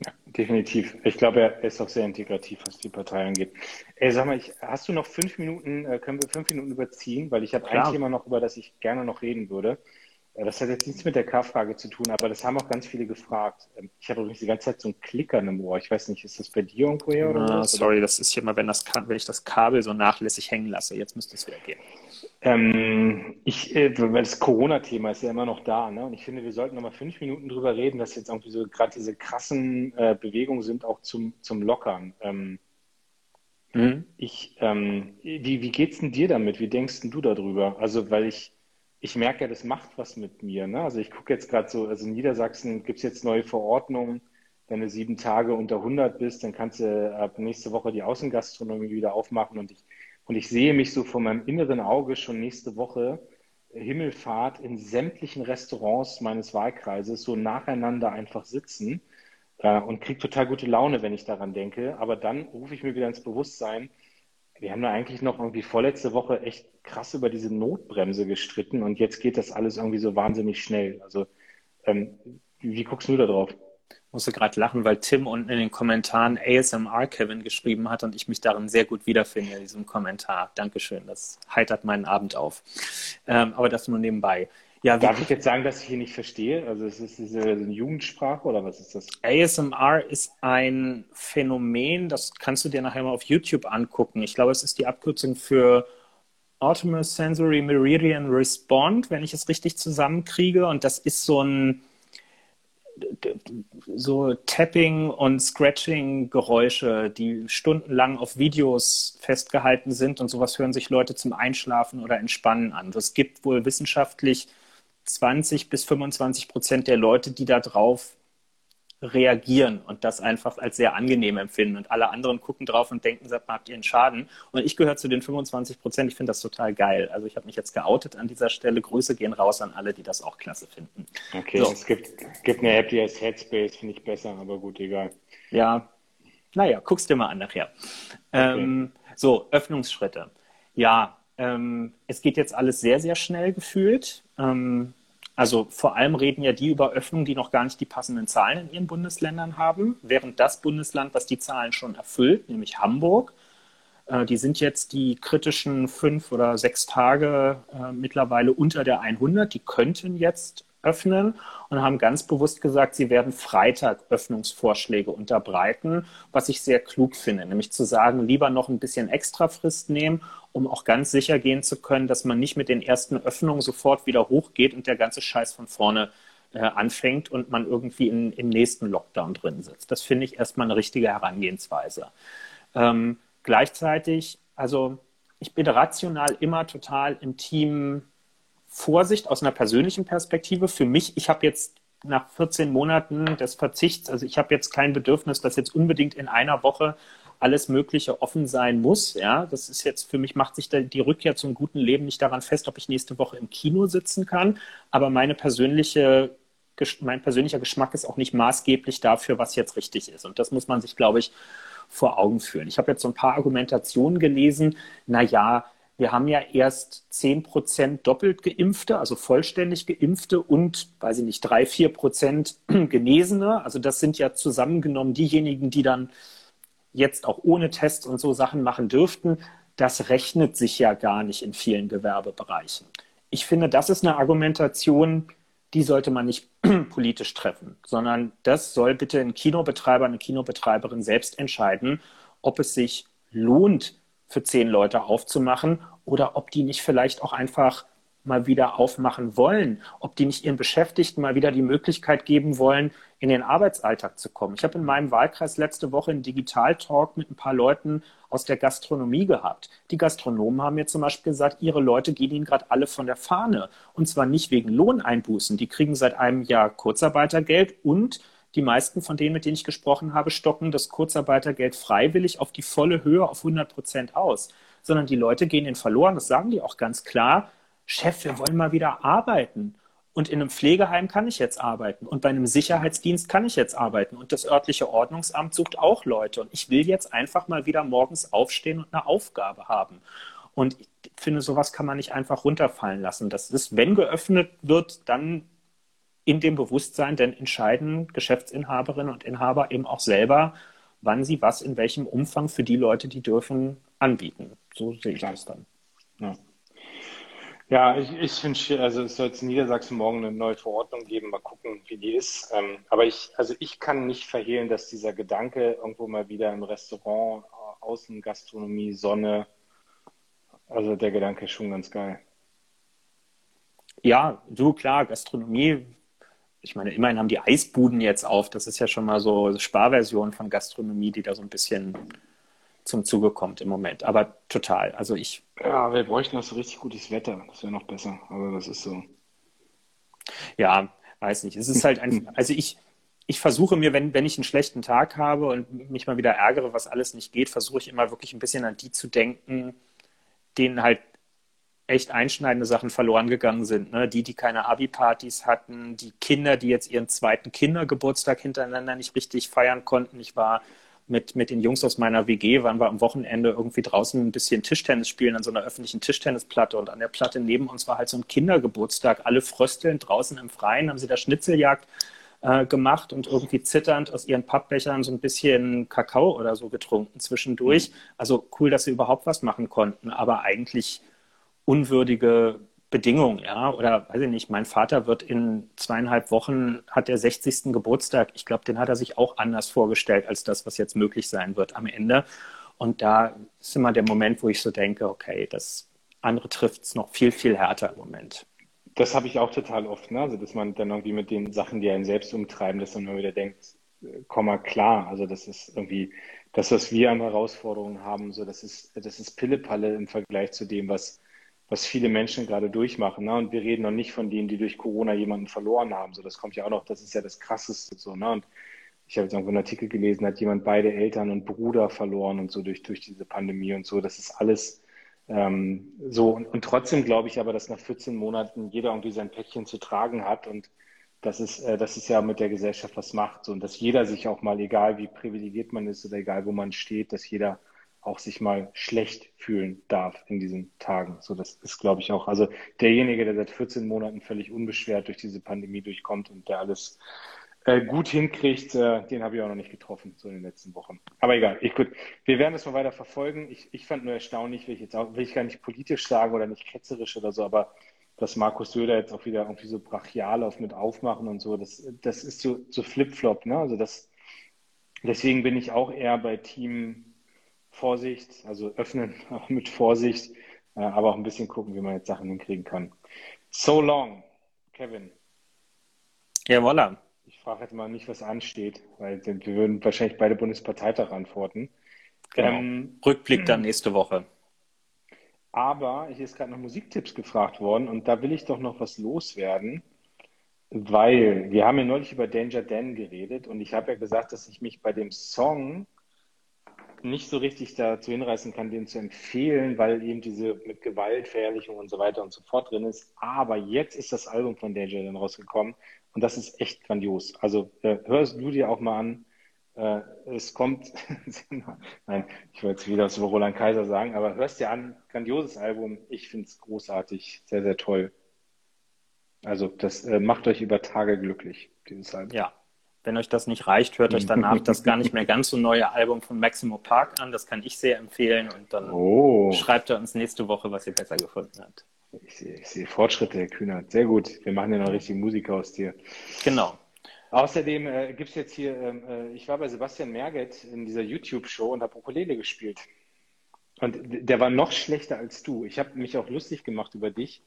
Ja, definitiv. Ich glaube, er ist auch sehr integrativ, was die Partei angeht. Ey, sag mal, ich, hast du noch fünf Minuten, äh, können wir fünf Minuten überziehen? Weil ich habe ein Thema noch, über das ich gerne noch reden würde. Das hat jetzt nichts mit der K-Frage zu tun, aber das haben auch ganz viele gefragt. Ähm, ich habe übrigens die ganze Zeit so ein Klickern im Ohr. Ich weiß nicht, ist das bei dir irgendwo her oder was? Sorry, das ist hier mal, wenn, das, wenn ich das Kabel so nachlässig hängen lasse. Jetzt müsste es wieder gehen. Ähm, ich, äh, weil das Corona-Thema ist ja immer noch da, ne? Und ich finde, wir sollten noch mal fünf Minuten drüber reden, dass jetzt irgendwie so gerade diese krassen äh, Bewegungen sind, auch zum, zum Lockern. Ähm, mhm. Ich, ähm, wie, wie geht's denn dir damit? Wie denkst denn du darüber? Also, weil ich ich merke ja, das macht was mit mir. Ne? Also ich gucke jetzt gerade so, also in Niedersachsen gibt es jetzt neue Verordnungen. Wenn du sieben Tage unter 100 bist, dann kannst du ab nächste Woche die Außengastronomie wieder aufmachen. Und ich, und ich sehe mich so vor meinem inneren Auge schon nächste Woche Himmelfahrt in sämtlichen Restaurants meines Wahlkreises so nacheinander einfach sitzen äh, und kriege total gute Laune, wenn ich daran denke. Aber dann rufe ich mir wieder ins Bewusstsein, wir haben da eigentlich noch irgendwie vorletzte Woche echt krass über diese Notbremse gestritten und jetzt geht das alles irgendwie so wahnsinnig schnell. Also ähm, wie, wie guckst du da drauf? Ich musste gerade lachen, weil Tim unten in den Kommentaren ASMR Kevin geschrieben hat und ich mich darin sehr gut wiederfinde in diesem Kommentar. Dankeschön, das heitert meinen Abend auf. Ähm, aber das nur nebenbei. Ja, Darf ich jetzt sagen, dass ich hier nicht verstehe? Also ist es diese eine Jugendsprache oder was ist das? ASMR ist ein Phänomen, das kannst du dir nachher mal auf YouTube angucken. Ich glaube, es ist die Abkürzung für Autonomous Sensory Meridian Respond, wenn ich es richtig zusammenkriege. Und das ist so ein so Tapping und Scratching-Geräusche, die stundenlang auf Videos festgehalten sind und sowas hören sich Leute zum Einschlafen oder Entspannen an. Es gibt wohl wissenschaftlich 20 bis 25 Prozent der Leute, die da drauf reagieren und das einfach als sehr angenehm empfinden. Und alle anderen gucken drauf und denken, sagt habt ihr einen Schaden? Und ich gehöre zu den 25 Prozent. Ich finde das total geil. Also ich habe mich jetzt geoutet an dieser Stelle. Grüße gehen raus an alle, die das auch klasse finden. Okay, so. es gibt, gibt eine App, die heißt Headspace, finde ich besser, aber gut, egal. Ja, naja, guck's dir mal an nachher. Okay. Ähm, so, Öffnungsschritte. Ja, ähm, es geht jetzt alles sehr, sehr schnell gefühlt. Ähm, also vor allem reden ja die über Öffnungen, die noch gar nicht die passenden Zahlen in ihren Bundesländern haben, während das Bundesland, was die Zahlen schon erfüllt, nämlich Hamburg, äh, die sind jetzt die kritischen fünf oder sechs Tage äh, mittlerweile unter der 100. Die könnten jetzt öffnen und haben ganz bewusst gesagt, sie werden Freitag Öffnungsvorschläge unterbreiten, was ich sehr klug finde, nämlich zu sagen, lieber noch ein bisschen extra Frist nehmen, um auch ganz sicher gehen zu können, dass man nicht mit den ersten Öffnungen sofort wieder hochgeht und der ganze Scheiß von vorne äh, anfängt und man irgendwie in, im nächsten Lockdown drin sitzt. Das finde ich erstmal eine richtige Herangehensweise. Ähm, gleichzeitig, also ich bin rational immer total im Team Vorsicht aus einer persönlichen Perspektive. Für mich, ich habe jetzt nach 14 Monaten des Verzichts, also ich habe jetzt kein Bedürfnis, dass jetzt unbedingt in einer Woche alles Mögliche offen sein muss. Ja, das ist jetzt für mich macht sich die Rückkehr zum guten Leben nicht daran fest, ob ich nächste Woche im Kino sitzen kann. Aber meine persönliche, mein persönlicher Geschmack ist auch nicht maßgeblich dafür, was jetzt richtig ist. Und das muss man sich, glaube ich, vor Augen führen. Ich habe jetzt so ein paar Argumentationen gelesen. Na ja, wir haben ja erst 10 Prozent doppelt Geimpfte, also vollständig Geimpfte und, weiß ich nicht, 3, 4 Prozent Genesene. Also das sind ja zusammengenommen diejenigen, die dann jetzt auch ohne Tests und so Sachen machen dürften. Das rechnet sich ja gar nicht in vielen Gewerbebereichen. Ich finde, das ist eine Argumentation, die sollte man nicht politisch treffen, sondern das soll bitte ein Kinobetreiber, eine Kinobetreiberin selbst entscheiden, ob es sich lohnt, für zehn Leute aufzumachen oder ob die nicht vielleicht auch einfach mal wieder aufmachen wollen, ob die nicht ihren Beschäftigten mal wieder die Möglichkeit geben wollen, in den Arbeitsalltag zu kommen. Ich habe in meinem Wahlkreis letzte Woche einen Digital-Talk mit ein paar Leuten aus der Gastronomie gehabt. Die Gastronomen haben mir zum Beispiel gesagt, ihre Leute gehen ihnen gerade alle von der Fahne. Und zwar nicht wegen Lohneinbußen. Die kriegen seit einem Jahr Kurzarbeitergeld und die meisten von denen, mit denen ich gesprochen habe, stocken das Kurzarbeitergeld freiwillig auf die volle Höhe auf 100 Prozent aus. Sondern die Leute gehen in verloren, das sagen die auch ganz klar, Chef, wir wollen mal wieder arbeiten. Und in einem Pflegeheim kann ich jetzt arbeiten. Und bei einem Sicherheitsdienst kann ich jetzt arbeiten. Und das örtliche Ordnungsamt sucht auch Leute. Und ich will jetzt einfach mal wieder morgens aufstehen und eine Aufgabe haben. Und ich finde, sowas kann man nicht einfach runterfallen lassen. Das ist, wenn geöffnet wird, dann in dem Bewusstsein, denn entscheiden Geschäftsinhaberinnen und Inhaber eben auch selber, wann sie was in welchem Umfang für die Leute, die dürfen, anbieten. So sehe ich Klar. das dann. Ja. Ja, ich, ich finde, also es soll jetzt in Niedersachsen morgen eine neue Verordnung geben, mal gucken, wie die ist. Ähm, aber ich, also ich kann nicht verhehlen, dass dieser Gedanke irgendwo mal wieder im Restaurant, Außengastronomie, Sonne, also der Gedanke ist schon ganz geil. Ja, du klar, Gastronomie. Ich meine, immerhin haben die Eisbuden jetzt auf. Das ist ja schon mal so Sparversion von Gastronomie, die da so ein bisschen zum Zuge kommt im Moment. Aber total. Also ich. Ja, wir bräuchten das so richtig gutes Wetter. Das wäre noch besser. Aber das ist so. Ja, weiß nicht. Es ist halt ein, also ich, ich versuche mir, wenn, wenn ich einen schlechten Tag habe und mich mal wieder ärgere, was alles nicht geht, versuche ich immer wirklich ein bisschen an die zu denken, denen halt echt einschneidende Sachen verloren gegangen sind. Ne? Die, die keine Abi-Partys hatten, die Kinder, die jetzt ihren zweiten Kindergeburtstag hintereinander nicht richtig feiern konnten. Ich war mit, mit den Jungs aus meiner WG, waren wir am Wochenende irgendwie draußen ein bisschen Tischtennis spielen an so einer öffentlichen Tischtennisplatte und an der Platte neben uns war halt so ein Kindergeburtstag. Alle fröstelnd draußen im Freien haben sie da Schnitzeljagd äh, gemacht und irgendwie zitternd aus ihren Pappbechern so ein bisschen Kakao oder so getrunken zwischendurch. Also cool, dass sie überhaupt was machen konnten, aber eigentlich unwürdige Bedingungen, ja, oder weiß ich nicht, mein Vater wird in zweieinhalb Wochen, hat der 60. Geburtstag. Ich glaube, den hat er sich auch anders vorgestellt als das, was jetzt möglich sein wird am Ende. Und da ist immer der Moment, wo ich so denke, okay, das andere trifft es noch viel, viel härter im Moment. Das habe ich auch total oft, ne? Also, dass man dann irgendwie mit den Sachen, die einen selbst umtreiben, dass man immer wieder denkt, komm mal klar. Also, das ist irgendwie das, was wir an Herausforderungen haben, so, das ist, das ist Pillepalle im Vergleich zu dem, was was viele Menschen gerade durchmachen. Ne? Und wir reden noch nicht von denen, die durch Corona jemanden verloren haben. So, das kommt ja auch noch, das ist ja das Krasseste so. Ne? Und ich habe jetzt irgendwo einen Artikel gelesen, hat jemand beide Eltern und Bruder verloren und so durch, durch diese Pandemie und so. Das ist alles ähm, so. Und, und trotzdem glaube ich aber, dass nach 14 Monaten jeder irgendwie sein Päckchen zu tragen hat und das ist, äh, das ist ja mit der Gesellschaft was macht. So. Und dass jeder sich auch mal, egal wie privilegiert man ist oder egal wo man steht, dass jeder auch sich mal schlecht fühlen darf in diesen Tagen. So, das ist, glaube ich, auch, also derjenige, der seit 14 Monaten völlig unbeschwert durch diese Pandemie durchkommt und der alles äh, gut hinkriegt, äh, den habe ich auch noch nicht getroffen, so in den letzten Wochen. Aber egal, ich, gut, wir werden das mal weiter verfolgen. Ich, ich fand nur erstaunlich, will ich jetzt auch, will ich gar nicht politisch sagen oder nicht ketzerisch oder so, aber dass Markus Söder jetzt auch wieder irgendwie so brachial auf mit aufmachen und so, das, das ist so, so Flip-Flop, ne? Also das, deswegen bin ich auch eher bei Team Vorsicht, also öffnen mit Vorsicht, äh, aber auch ein bisschen gucken, wie man jetzt Sachen hinkriegen kann. So long, Kevin. Ja, voilà. Ich frage jetzt mal nicht, was ansteht, weil wir würden wahrscheinlich beide Bundesparteitag antworten. Genau. Ähm, Rückblick dann nächste Woche. Aber ich ist gerade nach Musiktipps gefragt worden und da will ich doch noch was loswerden, weil wir haben ja neulich über Danger Dan geredet und ich habe ja gesagt, dass ich mich bei dem Song nicht so richtig dazu hinreißen kann, den zu empfehlen, weil eben diese mit Gewalt, Verherrlichung und so weiter und so fort drin ist. Aber jetzt ist das Album von Danger dann rausgekommen und das ist echt grandios. Also äh, hörst du dir auch mal an. Äh, es kommt, nein, ich wollte jetzt wieder was über Roland Kaiser sagen, aber hörst dir an, grandioses Album. Ich finde es großartig, sehr, sehr toll. Also das äh, macht euch über Tage glücklich, dieses Album. Ja, wenn euch das nicht reicht, hört euch danach das gar nicht mehr ganz so neue Album von Maximo Park an. Das kann ich sehr empfehlen. Und dann oh. schreibt er uns nächste Woche, was ihr besser gefunden habt. Ich sehe, ich sehe Fortschritte, Herr Kühnert. Sehr gut. Wir machen ja noch richtig Musik aus dir. Genau. Außerdem äh, gibt es jetzt hier, ähm, äh, ich war bei Sebastian Merget in dieser YouTube-Show und habe Ukulele gespielt. Und der war noch schlechter als du. Ich habe mich auch lustig gemacht über dich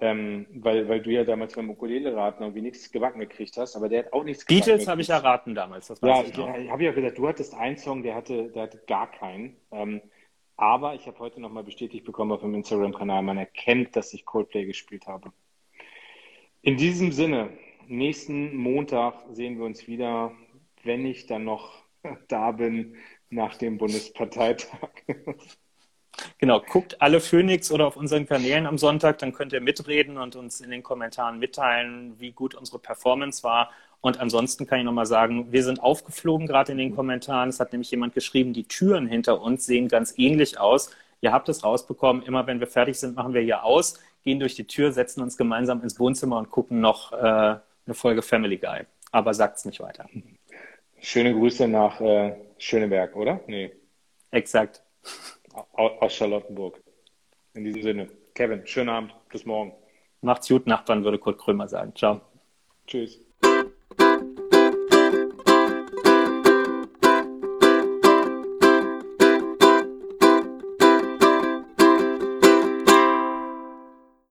ähm, weil, weil du ja damals beim Ukulele-Raten irgendwie nichts gebacken gekriegt hast, aber der hat auch nichts gebacken. Beatles habe ich erraten damals, das weiß ja, ich habe ja gesagt, du hattest einen Song, der hatte, der hatte gar keinen. Ähm, aber ich habe heute nochmal bestätigt bekommen auf dem Instagram-Kanal, man erkennt, dass ich Coldplay gespielt habe. In diesem Sinne, nächsten Montag sehen wir uns wieder, wenn ich dann noch da bin nach dem Bundesparteitag. Genau, guckt alle Phoenix oder auf unseren Kanälen am Sonntag, dann könnt ihr mitreden und uns in den Kommentaren mitteilen, wie gut unsere Performance war. Und ansonsten kann ich nochmal sagen, wir sind aufgeflogen gerade in den Kommentaren. Es hat nämlich jemand geschrieben, die Türen hinter uns sehen ganz ähnlich aus. Ihr habt es rausbekommen. Immer wenn wir fertig sind, machen wir hier aus, gehen durch die Tür, setzen uns gemeinsam ins Wohnzimmer und gucken noch äh, eine Folge Family Guy. Aber sagt es nicht weiter. Schöne Grüße nach äh, Schöneberg, oder? Nee. Exakt. Aus Charlottenburg. In diesem Sinne. Kevin, schönen Abend. Bis morgen. Macht's gut, Nachbarn, würde Kurt Krömer sagen. Ciao. Tschüss.